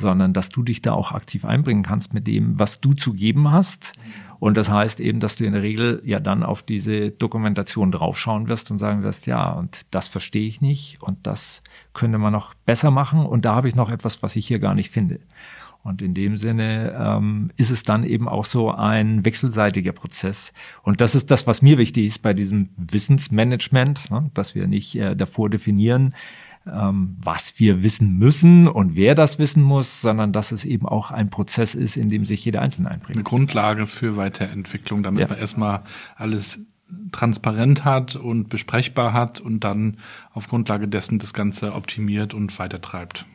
Sondern dass du dich da auch aktiv einbringen kannst mit dem, was du zu geben hast. Und das heißt eben, dass du in der Regel ja dann auf diese Dokumentation draufschauen wirst und sagen wirst, ja, und das verstehe ich nicht und das könnte man noch besser machen und da habe ich noch etwas, was ich hier gar nicht finde. Und in dem Sinne ähm, ist es dann eben auch so ein wechselseitiger Prozess. Und das ist das, was mir wichtig ist bei diesem Wissensmanagement, ne? dass wir nicht äh, davor definieren, ähm, was wir wissen müssen und wer das wissen muss, sondern dass es eben auch ein Prozess ist, in dem sich jeder Einzelne einbringt. Eine Grundlage für Weiterentwicklung, damit ja. man erstmal alles transparent hat und besprechbar hat und dann auf Grundlage dessen das Ganze optimiert und weitertreibt.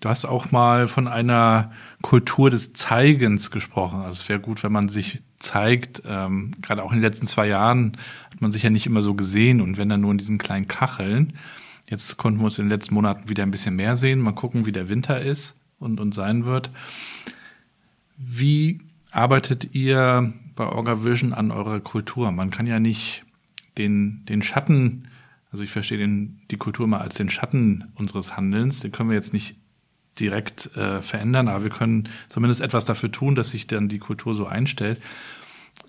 Du hast auch mal von einer Kultur des Zeigens gesprochen. Also es wäre gut, wenn man sich zeigt. Ähm, gerade auch in den letzten zwei Jahren hat man sich ja nicht immer so gesehen und wenn dann nur in diesen kleinen Kacheln. Jetzt konnten wir uns in den letzten Monaten wieder ein bisschen mehr sehen. Mal gucken, wie der Winter ist und, und sein wird. Wie arbeitet ihr bei Orga Vision an eurer Kultur? Man kann ja nicht den, den Schatten Also ich verstehe den, die Kultur mal als den Schatten unseres Handelns. Den können wir jetzt nicht direkt äh, verändern, aber wir können zumindest etwas dafür tun, dass sich dann die Kultur so einstellt.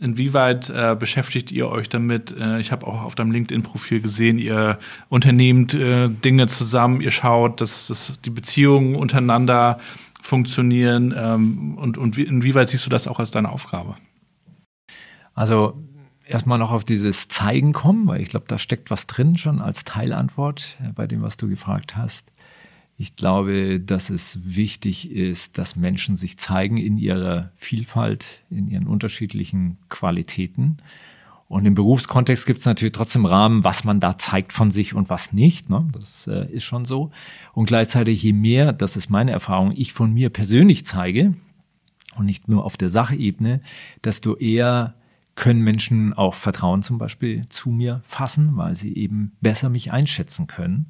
Inwieweit äh, beschäftigt ihr euch damit? Äh, ich habe auch auf deinem LinkedIn-Profil gesehen, ihr unternehmt äh, Dinge zusammen, ihr schaut, dass, dass die Beziehungen untereinander funktionieren ähm, und, und wie, inwieweit siehst du das auch als deine Aufgabe? Also erstmal noch auf dieses Zeigen kommen, weil ich glaube, da steckt was drin schon als Teilantwort äh, bei dem, was du gefragt hast. Ich glaube, dass es wichtig ist, dass Menschen sich zeigen in ihrer Vielfalt, in ihren unterschiedlichen Qualitäten. Und im Berufskontext gibt es natürlich trotzdem Rahmen, was man da zeigt von sich und was nicht. Ne? Das äh, ist schon so. Und gleichzeitig, je mehr, das ist meine Erfahrung, ich von mir persönlich zeige und nicht nur auf der Sachebene, desto eher können Menschen auch Vertrauen zum Beispiel zu mir fassen, weil sie eben besser mich einschätzen können.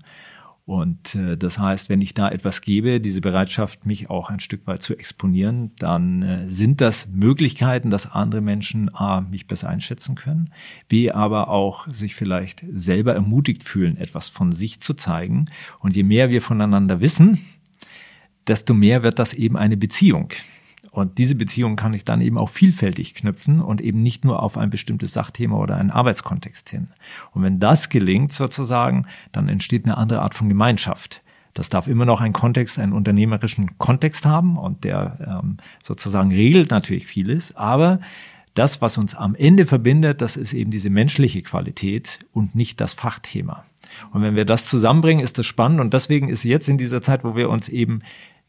Und äh, das heißt, wenn ich da etwas gebe, diese Bereitschaft, mich auch ein Stück weit zu exponieren, dann äh, sind das Möglichkeiten, dass andere Menschen A, mich besser einschätzen können, B, aber auch sich vielleicht selber ermutigt fühlen, etwas von sich zu zeigen. Und je mehr wir voneinander wissen, desto mehr wird das eben eine Beziehung. Und diese Beziehung kann ich dann eben auch vielfältig knüpfen und eben nicht nur auf ein bestimmtes Sachthema oder einen Arbeitskontext hin. Und wenn das gelingt sozusagen, dann entsteht eine andere Art von Gemeinschaft. Das darf immer noch einen Kontext, einen unternehmerischen Kontext haben und der ähm, sozusagen regelt natürlich vieles, aber das, was uns am Ende verbindet, das ist eben diese menschliche Qualität und nicht das Fachthema. Und wenn wir das zusammenbringen, ist das spannend und deswegen ist jetzt in dieser Zeit, wo wir uns eben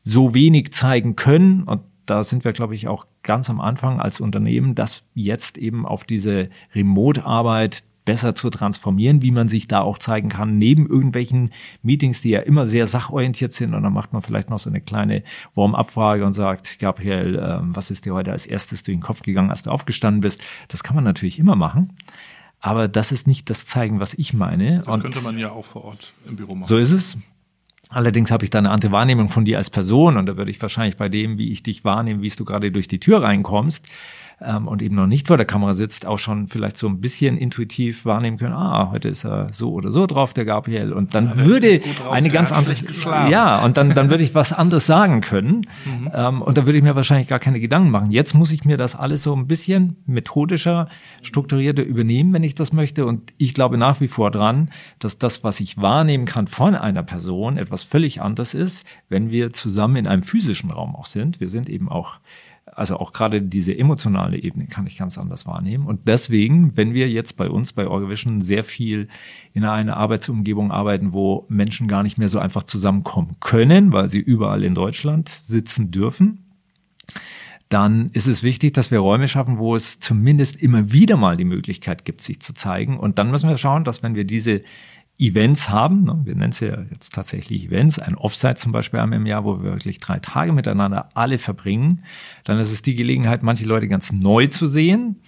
so wenig zeigen können und da sind wir, glaube ich, auch ganz am Anfang als Unternehmen, das jetzt eben auf diese Remote-Arbeit besser zu transformieren, wie man sich da auch zeigen kann, neben irgendwelchen Meetings, die ja immer sehr sachorientiert sind. Und dann macht man vielleicht noch so eine kleine Warm-up-Frage und sagt, Gabriel, äh, was ist dir heute als erstes durch den Kopf gegangen, als du aufgestanden bist? Das kann man natürlich immer machen. Aber das ist nicht das Zeigen, was ich meine. Das und könnte man ja auch vor Ort im Büro machen. So ist es. Allerdings habe ich da eine andere Wahrnehmung von dir als Person und da würde ich wahrscheinlich bei dem, wie ich dich wahrnehme, wie du gerade durch die Tür reinkommst, ähm, und eben noch nicht vor der Kamera sitzt, auch schon vielleicht so ein bisschen intuitiv wahrnehmen können, ah, heute ist er so oder so drauf, der Gabriel. Und dann ja, würde eine ganz andere, ja, und dann, dann würde ich was anderes sagen können. Mhm. Ähm, und da würde ich mir wahrscheinlich gar keine Gedanken machen. Jetzt muss ich mir das alles so ein bisschen methodischer, strukturierter übernehmen, wenn ich das möchte. Und ich glaube nach wie vor dran, dass das, was ich wahrnehmen kann von einer Person, etwas völlig anderes ist, wenn wir zusammen in einem physischen Raum auch sind. Wir sind eben auch also auch gerade diese emotionale Ebene kann ich ganz anders wahrnehmen. Und deswegen, wenn wir jetzt bei uns bei Orgavision sehr viel in einer Arbeitsumgebung arbeiten, wo Menschen gar nicht mehr so einfach zusammenkommen können, weil sie überall in Deutschland sitzen dürfen, dann ist es wichtig, dass wir Räume schaffen, wo es zumindest immer wieder mal die Möglichkeit gibt, sich zu zeigen. Und dann müssen wir schauen, dass wenn wir diese Events haben, ne, wir nennen es ja jetzt tatsächlich Events, ein Offsite zum Beispiel einmal im Jahr, wo wir wirklich drei Tage miteinander alle verbringen, dann ist es die Gelegenheit, manche Leute ganz neu zu sehen.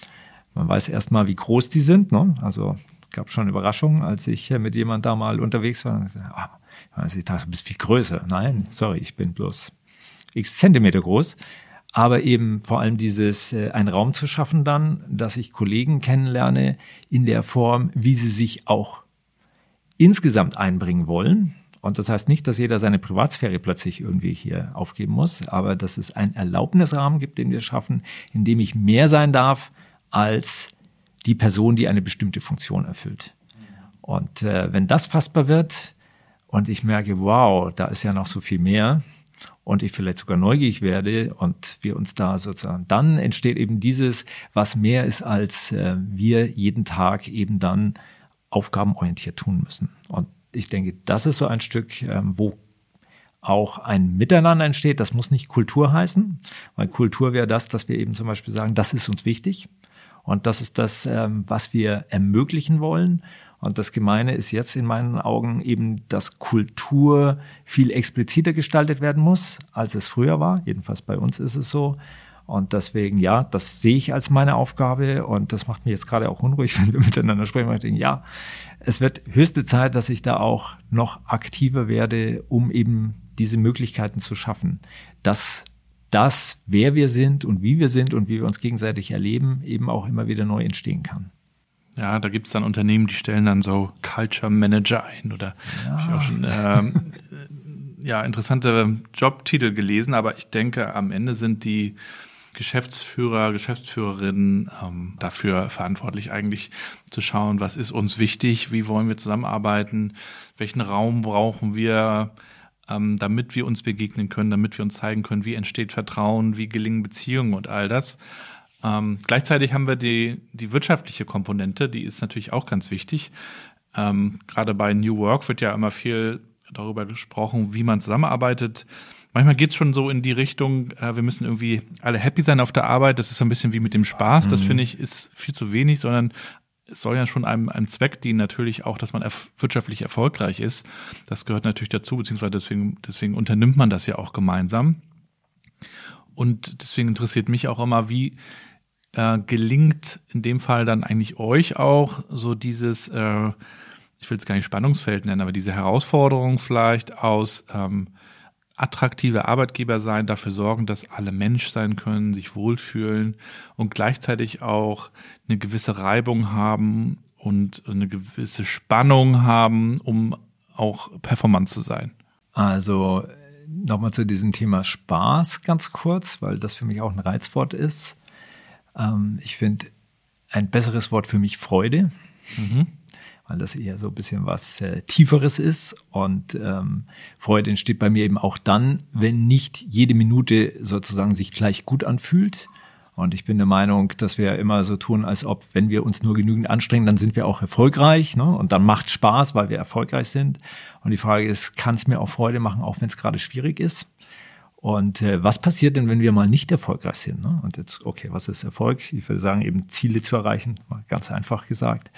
Man weiß erstmal, wie groß die sind. Ne? Also gab schon Überraschungen, als ich mit jemand da mal unterwegs war. Also ich dachte, du bist viel größer. Nein, sorry, ich bin bloß x Zentimeter groß. Aber eben vor allem dieses, äh, einen Raum zu schaffen dann, dass ich Kollegen kennenlerne in der Form, wie sie sich auch insgesamt einbringen wollen. Und das heißt nicht, dass jeder seine Privatsphäre plötzlich irgendwie hier aufgeben muss, aber dass es einen Erlaubnisrahmen gibt, den wir schaffen, in dem ich mehr sein darf als die Person, die eine bestimmte Funktion erfüllt. Und äh, wenn das fassbar wird und ich merke, wow, da ist ja noch so viel mehr und ich vielleicht sogar neugierig werde und wir uns da sozusagen, dann entsteht eben dieses, was mehr ist, als äh, wir jeden Tag eben dann aufgabenorientiert tun müssen. Und ich denke, das ist so ein Stück, ähm, wo auch ein Miteinander entsteht. Das muss nicht Kultur heißen, weil Kultur wäre das, dass wir eben zum Beispiel sagen, das ist uns wichtig und das ist das, ähm, was wir ermöglichen wollen. Und das Gemeine ist jetzt in meinen Augen eben, dass Kultur viel expliziter gestaltet werden muss, als es früher war. Jedenfalls bei uns ist es so. Und deswegen, ja, das sehe ich als meine Aufgabe und das macht mich jetzt gerade auch unruhig, wenn wir miteinander sprechen, weil ich denke, ja, es wird höchste Zeit, dass ich da auch noch aktiver werde, um eben diese Möglichkeiten zu schaffen, dass das, wer wir sind und wie wir sind und wie wir uns gegenseitig erleben, eben auch immer wieder neu entstehen kann. Ja, da gibt's dann Unternehmen, die stellen dann so Culture Manager ein oder ja. ich auch schon ähm, ja interessante Jobtitel gelesen, aber ich denke, am Ende sind die Geschäftsführer, Geschäftsführerinnen ähm, dafür verantwortlich, eigentlich zu schauen, was ist uns wichtig, wie wollen wir zusammenarbeiten, welchen Raum brauchen wir, ähm, damit wir uns begegnen können, damit wir uns zeigen können, wie entsteht Vertrauen, wie gelingen Beziehungen und all das. Ähm, gleichzeitig haben wir die, die wirtschaftliche Komponente, die ist natürlich auch ganz wichtig. Ähm, Gerade bei New Work wird ja immer viel darüber gesprochen, wie man zusammenarbeitet. Manchmal geht's schon so in die Richtung, äh, wir müssen irgendwie alle happy sein auf der Arbeit. Das ist so ein bisschen wie mit dem Spaß. Das mhm. finde ich ist viel zu wenig, sondern es soll ja schon einem, einem Zweck dienen, natürlich auch, dass man erf wirtschaftlich erfolgreich ist. Das gehört natürlich dazu, beziehungsweise deswegen, deswegen unternimmt man das ja auch gemeinsam. Und deswegen interessiert mich auch immer, wie äh, gelingt in dem Fall dann eigentlich euch auch so dieses, äh, ich will es gar nicht Spannungsfeld nennen, aber diese Herausforderung vielleicht aus ähm, attraktive Arbeitgeber sein, dafür sorgen, dass alle Mensch sein können, sich wohlfühlen und gleichzeitig auch eine gewisse Reibung haben und eine gewisse Spannung haben, um auch performant zu sein. Also nochmal zu diesem Thema Spaß ganz kurz, weil das für mich auch ein Reizwort ist. Ähm, ich finde ein besseres Wort für mich Freude, mhm. Weil das eher so ein bisschen was äh, Tieferes ist. Und ähm, Freude entsteht bei mir eben auch dann, wenn nicht jede Minute sozusagen sich gleich gut anfühlt. Und ich bin der Meinung, dass wir immer so tun, als ob, wenn wir uns nur genügend anstrengen, dann sind wir auch erfolgreich. Ne? Und dann macht Spaß, weil wir erfolgreich sind. Und die Frage ist, kann es mir auch Freude machen, auch wenn es gerade schwierig ist? Und äh, was passiert denn, wenn wir mal nicht erfolgreich sind? Ne? Und jetzt, okay, was ist Erfolg? Ich würde sagen, eben Ziele zu erreichen, mal ganz einfach gesagt.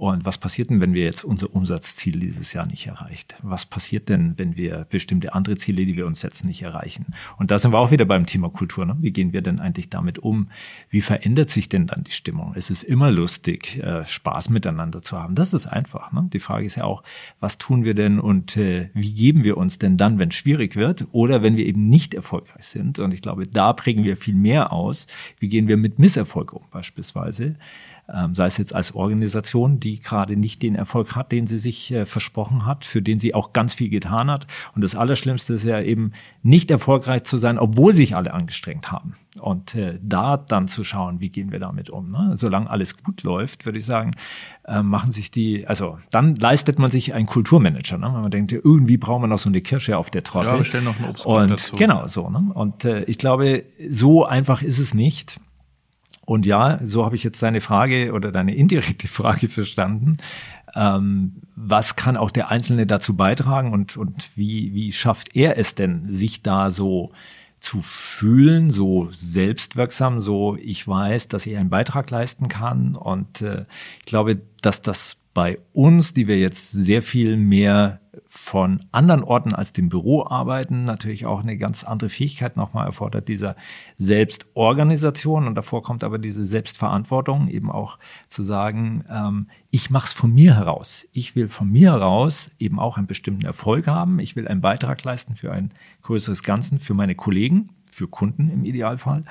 Und was passiert denn, wenn wir jetzt unser Umsatzziel dieses Jahr nicht erreicht? Was passiert denn, wenn wir bestimmte andere Ziele, die wir uns setzen, nicht erreichen? Und da sind wir auch wieder beim Thema Kultur. Ne? Wie gehen wir denn eigentlich damit um? Wie verändert sich denn dann die Stimmung? Es ist immer lustig, äh, Spaß miteinander zu haben. Das ist einfach. Ne? Die Frage ist ja auch, was tun wir denn und äh, wie geben wir uns denn dann, wenn es schwierig wird oder wenn wir eben nicht erfolgreich sind? Und ich glaube, da prägen wir viel mehr aus. Wie gehen wir mit Misserfolg um beispielsweise? Ähm, sei es jetzt als Organisation, die gerade nicht den Erfolg hat, den sie sich äh, versprochen hat, für den sie auch ganz viel getan hat. Und das Allerschlimmste ist ja eben nicht erfolgreich zu sein, obwohl sich alle angestrengt haben. Und äh, da dann zu schauen, wie gehen wir damit um. Ne? Solange alles gut läuft, würde ich sagen, äh, machen sich die, also dann leistet man sich einen Kulturmanager. Ne? Wenn man denkt, irgendwie braucht man noch so eine Kirsche auf der Torte. Ja, wir stellen noch einen Obstkorb Und dazu. genau so. Ne? Und äh, ich glaube, so einfach ist es nicht. Und ja, so habe ich jetzt deine Frage oder deine indirekte Frage verstanden. Ähm, was kann auch der Einzelne dazu beitragen und, und wie, wie schafft er es denn, sich da so zu fühlen, so selbstwirksam, so ich weiß, dass ich einen Beitrag leisten kann. Und äh, ich glaube, dass das bei uns, die wir jetzt sehr viel mehr von anderen Orten als dem Büro arbeiten, natürlich auch eine ganz andere Fähigkeit nochmal erfordert, dieser Selbstorganisation. Und davor kommt aber diese Selbstverantwortung, eben auch zu sagen, ähm, ich mache es von mir heraus. Ich will von mir heraus eben auch einen bestimmten Erfolg haben. Ich will einen Beitrag leisten für ein größeres Ganzen, für meine Kollegen, für Kunden im Idealfall.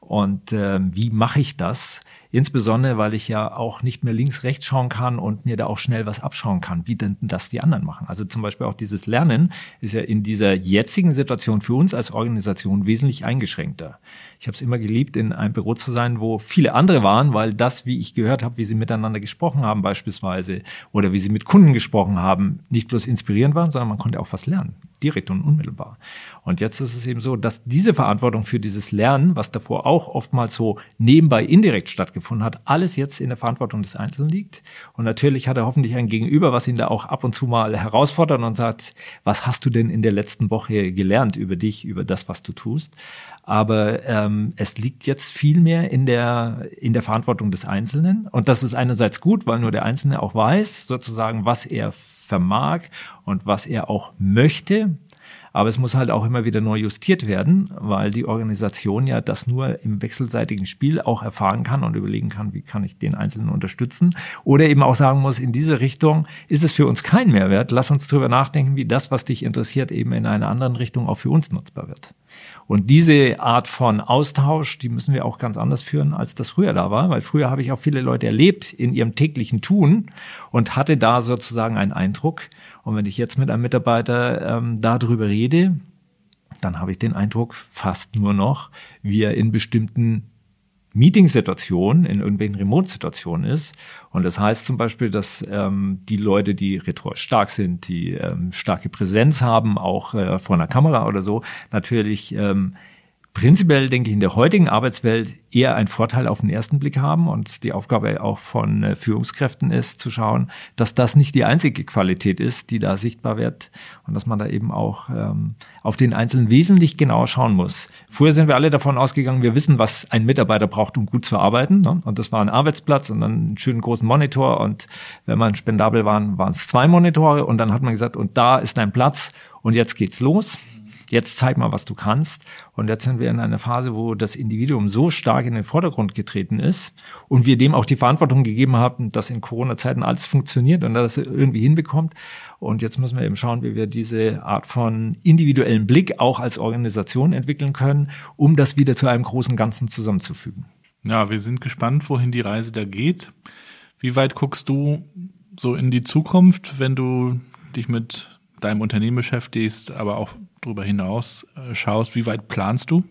Und äh, wie mache ich das? Insbesondere, weil ich ja auch nicht mehr links, rechts schauen kann und mir da auch schnell was abschauen kann, wie denn das die anderen machen. Also zum Beispiel auch dieses Lernen ist ja in dieser jetzigen Situation für uns als Organisation wesentlich eingeschränkter. Ich habe es immer geliebt, in einem Büro zu sein, wo viele andere waren, weil das, wie ich gehört habe, wie sie miteinander gesprochen haben beispielsweise oder wie sie mit Kunden gesprochen haben, nicht bloß inspirierend waren, sondern man konnte auch was lernen, direkt und unmittelbar. Und jetzt ist es eben so, dass diese Verantwortung für dieses Lernen, was davor auch oftmals so nebenbei indirekt stattgefunden hat, alles jetzt in der Verantwortung des Einzelnen liegt. Und natürlich hat er hoffentlich ein Gegenüber, was ihn da auch ab und zu mal herausfordert und sagt, was hast du denn in der letzten Woche gelernt über dich, über das, was du tust? Aber ähm, es liegt jetzt viel mehr in der, in der Verantwortung des Einzelnen. Und das ist einerseits gut, weil nur der Einzelne auch weiß, sozusagen, was er vermag und was er auch möchte. Aber es muss halt auch immer wieder neu justiert werden, weil die Organisation ja das nur im wechselseitigen Spiel auch erfahren kann und überlegen kann, wie kann ich den Einzelnen unterstützen. Oder eben auch sagen muss, in diese Richtung ist es für uns kein Mehrwert. Lass uns drüber nachdenken, wie das, was dich interessiert, eben in einer anderen Richtung auch für uns nutzbar wird. Und diese Art von Austausch, die müssen wir auch ganz anders führen, als das früher da war, weil früher habe ich auch viele Leute erlebt in ihrem täglichen Tun und hatte da sozusagen einen Eindruck. Und wenn ich jetzt mit einem Mitarbeiter ähm, darüber rede, dann habe ich den Eindruck fast nur noch, wie er in bestimmten Meeting-Situation, in irgendwelchen Remote-Situationen ist. Und das heißt zum Beispiel, dass ähm, die Leute, die rhetorisch stark sind, die ähm, starke Präsenz haben, auch äh, vor einer Kamera oder so, natürlich ähm, prinzipiell, denke ich, in der heutigen Arbeitswelt eher einen Vorteil auf den ersten Blick haben. Und die Aufgabe auch von äh, Führungskräften ist, zu schauen, dass das nicht die einzige Qualität ist, die da sichtbar wird und dass man da eben auch ähm, auf den Einzelnen wesentlich genauer schauen muss. Früher sind wir alle davon ausgegangen, wir wissen, was ein Mitarbeiter braucht, um gut zu arbeiten. Ne? Und das war ein Arbeitsplatz und dann einen schönen großen Monitor. Und wenn man spendabel waren, waren es zwei Monitore. Und dann hat man gesagt, und da ist dein Platz und jetzt geht's los jetzt zeig mal, was du kannst. Und jetzt sind wir in einer Phase, wo das Individuum so stark in den Vordergrund getreten ist und wir dem auch die Verantwortung gegeben haben, dass in Corona-Zeiten alles funktioniert und dass er irgendwie hinbekommt. Und jetzt müssen wir eben schauen, wie wir diese Art von individuellen Blick auch als Organisation entwickeln können, um das wieder zu einem großen Ganzen zusammenzufügen. Ja, wir sind gespannt, wohin die Reise da geht. Wie weit guckst du so in die Zukunft, wenn du dich mit deinem Unternehmen beschäftigst, aber auch darüber hinaus äh, schaust, wie weit planst du?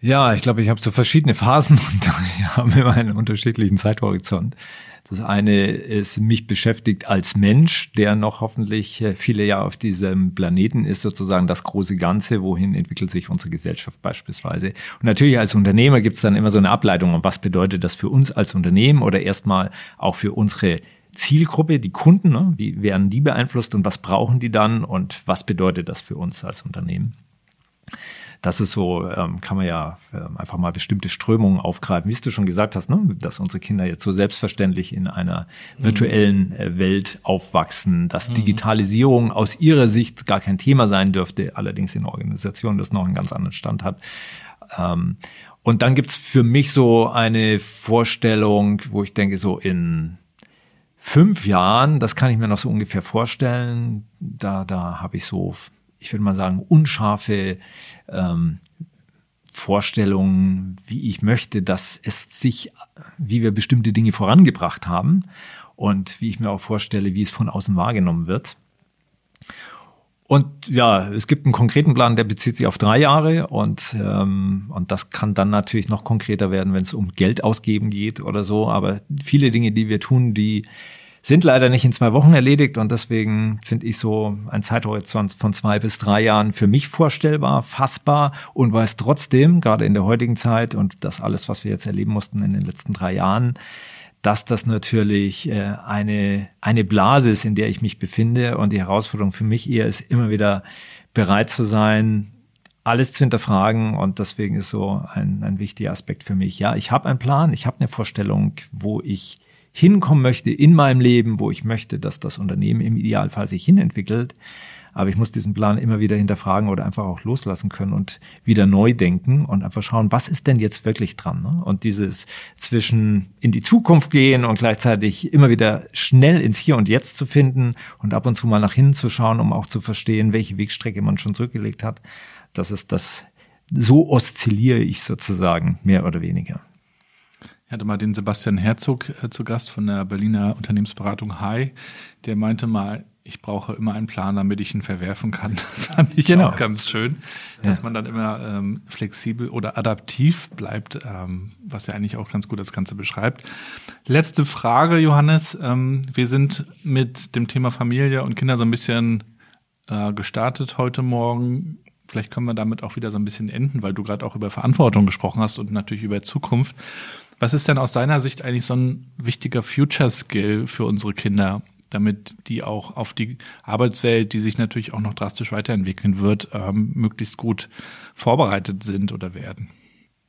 Ja, ich glaube, ich habe so verschiedene Phasen und wir haben immer einen unterschiedlichen Zeithorizont. Das eine ist mich beschäftigt als Mensch, der noch hoffentlich äh, viele Jahre auf diesem Planeten ist, sozusagen das große Ganze, wohin entwickelt sich unsere Gesellschaft beispielsweise. Und natürlich als Unternehmer gibt es dann immer so eine Ableitung, und was bedeutet das für uns als Unternehmen oder erstmal auch für unsere Zielgruppe, die Kunden, ne? wie werden die beeinflusst und was brauchen die dann und was bedeutet das für uns als Unternehmen? Das ist so, ähm, kann man ja ähm, einfach mal bestimmte Strömungen aufgreifen, wie du schon gesagt hast, ne? dass unsere Kinder jetzt so selbstverständlich in einer virtuellen äh, Welt aufwachsen, dass mhm. Digitalisierung aus ihrer Sicht gar kein Thema sein dürfte, allerdings in Organisationen das noch einen ganz anderen Stand hat. Ähm, und dann gibt's für mich so eine Vorstellung, wo ich denke, so in fünf Jahren, das kann ich mir noch so ungefähr vorstellen, da, da habe ich so, ich würde mal sagen, unscharfe ähm, Vorstellungen, wie ich möchte, dass es sich, wie wir bestimmte Dinge vorangebracht haben und wie ich mir auch vorstelle, wie es von außen wahrgenommen wird. Und ja, es gibt einen konkreten Plan, der bezieht sich auf drei Jahre und, ähm, und das kann dann natürlich noch konkreter werden, wenn es um Geld ausgeben geht oder so. Aber viele Dinge, die wir tun, die sind leider nicht in zwei Wochen erledigt und deswegen finde ich so ein Zeithorizont von zwei bis drei Jahren für mich vorstellbar, fassbar und weiß trotzdem, gerade in der heutigen Zeit und das alles, was wir jetzt erleben mussten in den letzten drei Jahren, dass das natürlich äh, eine, eine Blase ist, in der ich mich befinde. Und die Herausforderung für mich eher ist, immer wieder bereit zu sein, alles zu hinterfragen. Und deswegen ist so ein, ein wichtiger Aspekt für mich. Ja, ich habe einen Plan, ich habe eine Vorstellung, wo ich hinkommen möchte in meinem Leben, wo ich möchte, dass das Unternehmen im Idealfall sich hinentwickelt. Aber ich muss diesen Plan immer wieder hinterfragen oder einfach auch loslassen können und wieder neu denken und einfach schauen, was ist denn jetzt wirklich dran? Ne? Und dieses zwischen in die Zukunft gehen und gleichzeitig immer wieder schnell ins Hier und Jetzt zu finden und ab und zu mal nach hinten zu schauen, um auch zu verstehen, welche Wegstrecke man schon zurückgelegt hat. Das ist das, so oszilliere ich sozusagen, mehr oder weniger. Ich hatte mal den Sebastian Herzog äh, zu Gast von der Berliner Unternehmensberatung Hi. Der meinte mal, ich brauche immer einen Plan, damit ich ihn verwerfen kann. Das fand ich genau. auch ganz schön, dass ja. man dann immer ähm, flexibel oder adaptiv bleibt, ähm, was ja eigentlich auch ganz gut das Ganze beschreibt. Letzte Frage, Johannes. Ähm, wir sind mit dem Thema Familie und Kinder so ein bisschen äh, gestartet heute Morgen. Vielleicht können wir damit auch wieder so ein bisschen enden, weil du gerade auch über Verantwortung gesprochen hast und natürlich über Zukunft. Was ist denn aus deiner Sicht eigentlich so ein wichtiger Future Skill für unsere Kinder? damit die auch auf die Arbeitswelt, die sich natürlich auch noch drastisch weiterentwickeln wird, ähm, möglichst gut vorbereitet sind oder werden.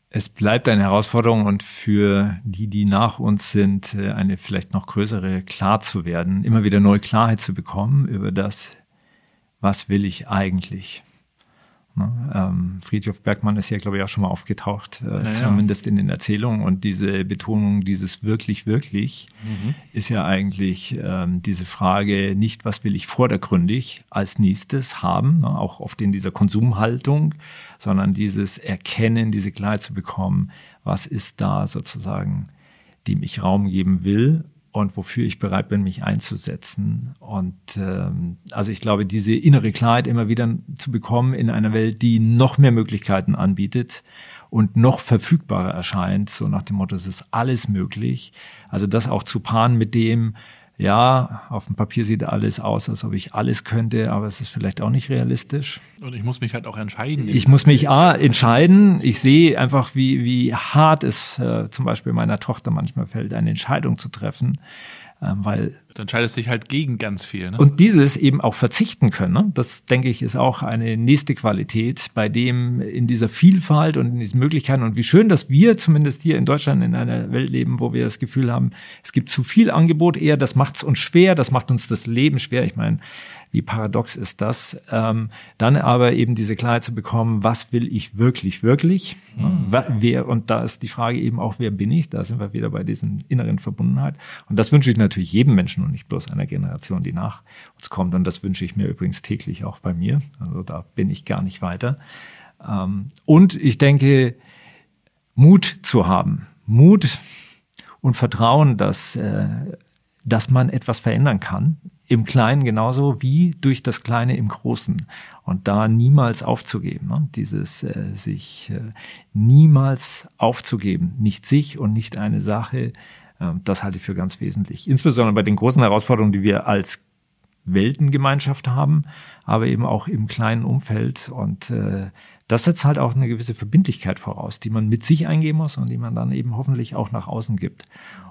Es bleibt eine Herausforderung und für die, die nach uns sind, äh, eine vielleicht noch größere klar zu werden, immer wieder neue Klarheit zu bekommen über das, was will ich eigentlich. Ne? Ähm, Friedhof Bergmann ist ja, glaube ich, auch schon mal aufgetaucht, äh, naja. zumindest in den Erzählungen. Und diese Betonung, dieses wirklich, wirklich, mhm. ist ja eigentlich ähm, diese Frage, nicht was will ich vordergründig als nächstes haben, ne? auch oft in dieser Konsumhaltung, sondern dieses Erkennen, diese Klarheit zu bekommen, was ist da sozusagen, dem ich Raum geben will und wofür ich bereit bin, mich einzusetzen. Und ähm, also ich glaube, diese innere Klarheit immer wieder zu bekommen in einer Welt, die noch mehr Möglichkeiten anbietet und noch verfügbarer erscheint, so nach dem Motto, es ist alles möglich. Also das auch zu paaren mit dem, ja, auf dem Papier sieht alles aus, als ob ich alles könnte, aber es ist vielleicht auch nicht realistisch. Und ich muss mich halt auch entscheiden. Ich muss mich A, entscheiden. Ich sehe einfach, wie, wie hart es äh, zum Beispiel meiner Tochter manchmal fällt, eine Entscheidung zu treffen. Ähm, weil du entscheidest dich halt gegen ganz viel. Ne? Und dieses eben auch verzichten können. Ne? Das denke ich ist auch eine nächste Qualität, bei dem in dieser Vielfalt und in diesen Möglichkeiten und wie schön, dass wir zumindest hier in Deutschland in einer Welt leben, wo wir das Gefühl haben, es gibt zu viel Angebot, eher das macht es uns schwer, das macht uns das Leben schwer. Ich meine, wie paradox ist das? Ähm, dann aber eben diese Klarheit zu bekommen, was will ich wirklich, wirklich? Mhm. Wer, und da ist die Frage eben auch, wer bin ich? Da sind wir wieder bei diesen inneren Verbundenheit. Und das wünsche ich natürlich jedem Menschen und nicht bloß einer Generation, die nach uns kommt. Und das wünsche ich mir übrigens täglich auch bei mir. Also da bin ich gar nicht weiter. Ähm, und ich denke, Mut zu haben. Mut und Vertrauen, dass, äh, dass man etwas verändern kann im Kleinen genauso wie durch das Kleine im Großen. Und da niemals aufzugeben, ne? dieses äh, sich äh, niemals aufzugeben, nicht sich und nicht eine Sache, äh, das halte ich für ganz wesentlich. Insbesondere bei den großen Herausforderungen, die wir als Weltengemeinschaft haben, aber eben auch im kleinen Umfeld. Und äh, das setzt halt auch eine gewisse Verbindlichkeit voraus, die man mit sich eingehen muss und die man dann eben hoffentlich auch nach außen gibt.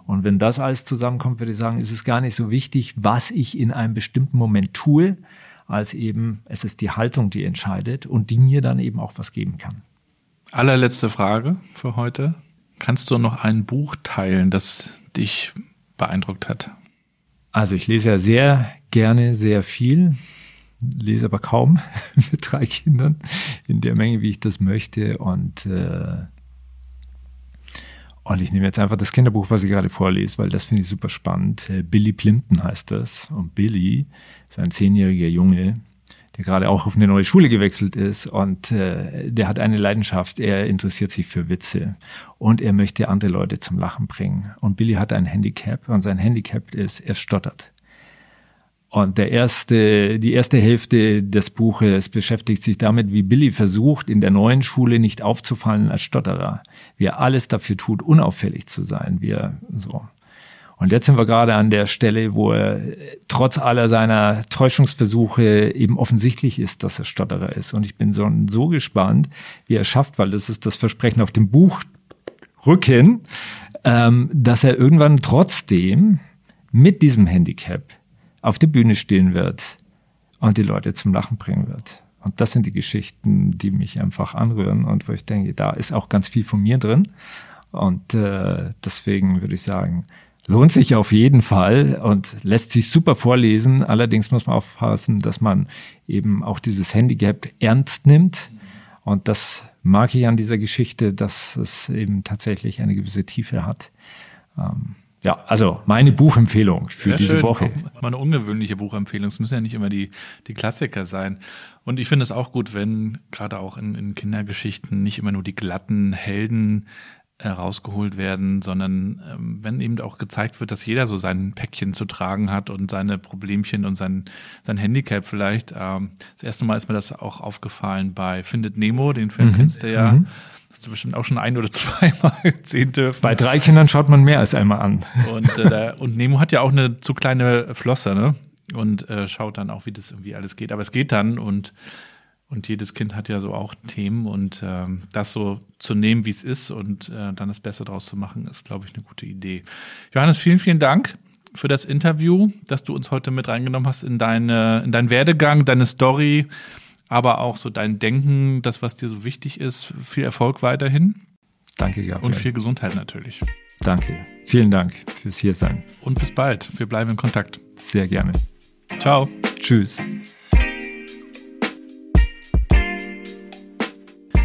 Und wenn das alles zusammenkommt, würde ich sagen, ist es gar nicht so wichtig, was ich in einem bestimmten Moment tue, als eben es ist die Haltung, die entscheidet und die mir dann eben auch was geben kann. Allerletzte Frage für heute. Kannst du noch ein Buch teilen, das dich beeindruckt hat? Also ich lese ja sehr gerne sehr viel, lese aber kaum mit drei Kindern in der Menge, wie ich das möchte. Und, äh, und ich nehme jetzt einfach das Kinderbuch, was ich gerade vorlese, weil das finde ich super spannend. Äh, Billy Plimpton heißt das. Und Billy ist ein zehnjähriger Junge, der gerade auch auf eine neue Schule gewechselt ist und äh, der hat eine Leidenschaft. Er interessiert sich für Witze und er möchte andere Leute zum Lachen bringen. Und Billy hat ein Handicap und sein Handicap ist, er stottert. Und der erste, die erste Hälfte des Buches beschäftigt sich damit, wie Billy versucht, in der neuen Schule nicht aufzufallen als Stotterer. Wie er alles dafür tut, unauffällig zu sein. Wie er so. Und jetzt sind wir gerade an der Stelle, wo er trotz aller seiner Täuschungsversuche eben offensichtlich ist, dass er Stotterer ist. Und ich bin so, so gespannt, wie er schafft, weil das ist das Versprechen auf dem Buchrücken, ähm, dass er irgendwann trotzdem mit diesem Handicap auf der Bühne stehen wird und die Leute zum Lachen bringen wird. Und das sind die Geschichten, die mich einfach anrühren und wo ich denke, da ist auch ganz viel von mir drin. Und äh, deswegen würde ich sagen, lohnt sich auf jeden Fall und lässt sich super vorlesen. Allerdings muss man aufpassen, dass man eben auch dieses Handicap ernst nimmt. Und das mag ich an dieser Geschichte, dass es eben tatsächlich eine gewisse Tiefe hat. Ähm, ja, also meine Buchempfehlung für Sehr diese schön. Woche. Mal eine ungewöhnliche Buchempfehlung. Es müssen ja nicht immer die, die Klassiker sein. Und ich finde es auch gut, wenn gerade auch in, in Kindergeschichten nicht immer nur die glatten Helden rausgeholt werden, sondern ähm, wenn eben auch gezeigt wird, dass jeder so sein Päckchen zu tragen hat und seine Problemchen und sein, sein Handicap vielleicht. Ähm, das erste Mal ist mir das auch aufgefallen bei Findet Nemo, den Film mhm. kennst du ja. Mhm. Das hast du bestimmt auch schon ein oder zweimal sehen dürfen. Bei drei Kindern schaut man mehr als einmal an. Und, äh, und Nemo hat ja auch eine zu kleine Flosse, ne? Und äh, schaut dann auch, wie das irgendwie alles geht. Aber es geht dann und und jedes Kind hat ja so auch Themen und ähm, das so zu nehmen, wie es ist und äh, dann das Beste draus zu machen, ist, glaube ich, eine gute Idee. Johannes, vielen, vielen Dank für das Interview, dass du uns heute mit reingenommen hast in deine, in deinen Werdegang, deine Story, aber auch so dein Denken, das, was dir so wichtig ist. Viel Erfolg weiterhin. Danke, Gabriel. Und viel Gesundheit natürlich. Danke. Vielen Dank fürs Hiersein. Und bis bald. Wir bleiben in Kontakt. Sehr gerne. Ciao. Tschüss.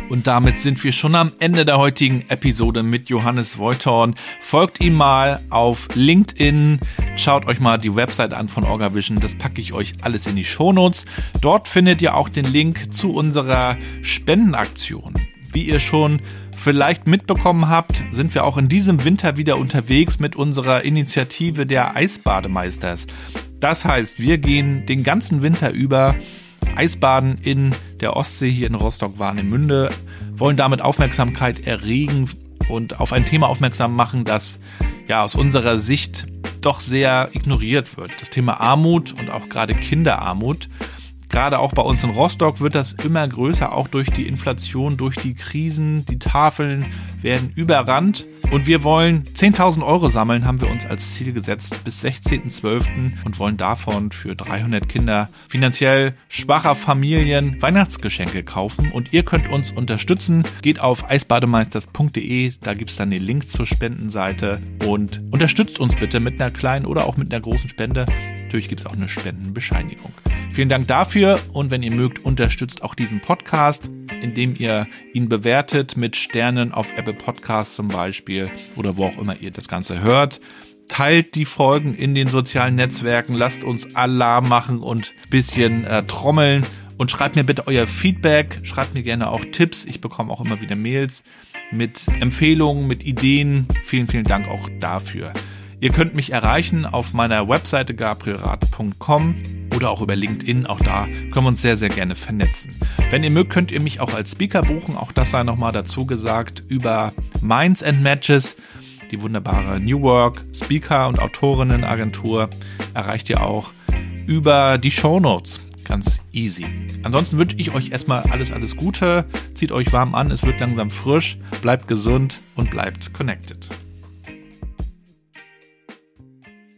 Und damit sind wir schon am Ende der heutigen Episode mit Johannes Voitorn. Folgt ihm mal auf LinkedIn. Schaut euch mal die Website an von OrgaVision. Das packe ich euch alles in die Shownotes. Dort findet ihr auch den Link zu unserer Spendenaktion. Wie ihr schon vielleicht mitbekommen habt, sind wir auch in diesem Winter wieder unterwegs mit unserer Initiative der Eisbademeisters. Das heißt, wir gehen den ganzen Winter über Eisbaden in der Ostsee hier in Rostock-Warnemünde, wollen damit Aufmerksamkeit erregen und auf ein Thema aufmerksam machen, das ja aus unserer Sicht doch sehr ignoriert wird. Das Thema Armut und auch gerade Kinderarmut. Gerade auch bei uns in Rostock wird das immer größer, auch durch die Inflation, durch die Krisen. Die Tafeln werden überrannt. Und wir wollen 10.000 Euro sammeln, haben wir uns als Ziel gesetzt bis 16.12. und wollen davon für 300 Kinder finanziell schwacher Familien Weihnachtsgeschenke kaufen. Und ihr könnt uns unterstützen. Geht auf eisbademeisters.de, da gibt's dann den Link zur Spendenseite und unterstützt uns bitte mit einer kleinen oder auch mit einer großen Spende. Natürlich gibt's auch eine Spendenbescheinigung. Vielen Dank dafür und wenn ihr mögt, unterstützt auch diesen Podcast, indem ihr ihn bewertet mit Sternen auf Apple Podcasts zum Beispiel oder wo auch immer ihr das Ganze hört. Teilt die Folgen in den sozialen Netzwerken, lasst uns Alarm machen und bisschen äh, trommeln und schreibt mir bitte euer Feedback, schreibt mir gerne auch Tipps. Ich bekomme auch immer wieder Mails mit Empfehlungen, mit Ideen. Vielen, vielen Dank auch dafür. Ihr könnt mich erreichen auf meiner Webseite gabrielrad.com oder auch über LinkedIn. Auch da können wir uns sehr, sehr gerne vernetzen. Wenn ihr mögt, könnt ihr mich auch als Speaker buchen. Auch das sei nochmal dazu gesagt über Minds and Matches. Die wunderbare New Work Speaker und Autorinnenagentur erreicht ihr auch über die Show Notes. Ganz easy. Ansonsten wünsche ich euch erstmal alles, alles Gute. Zieht euch warm an, es wird langsam frisch. Bleibt gesund und bleibt connected.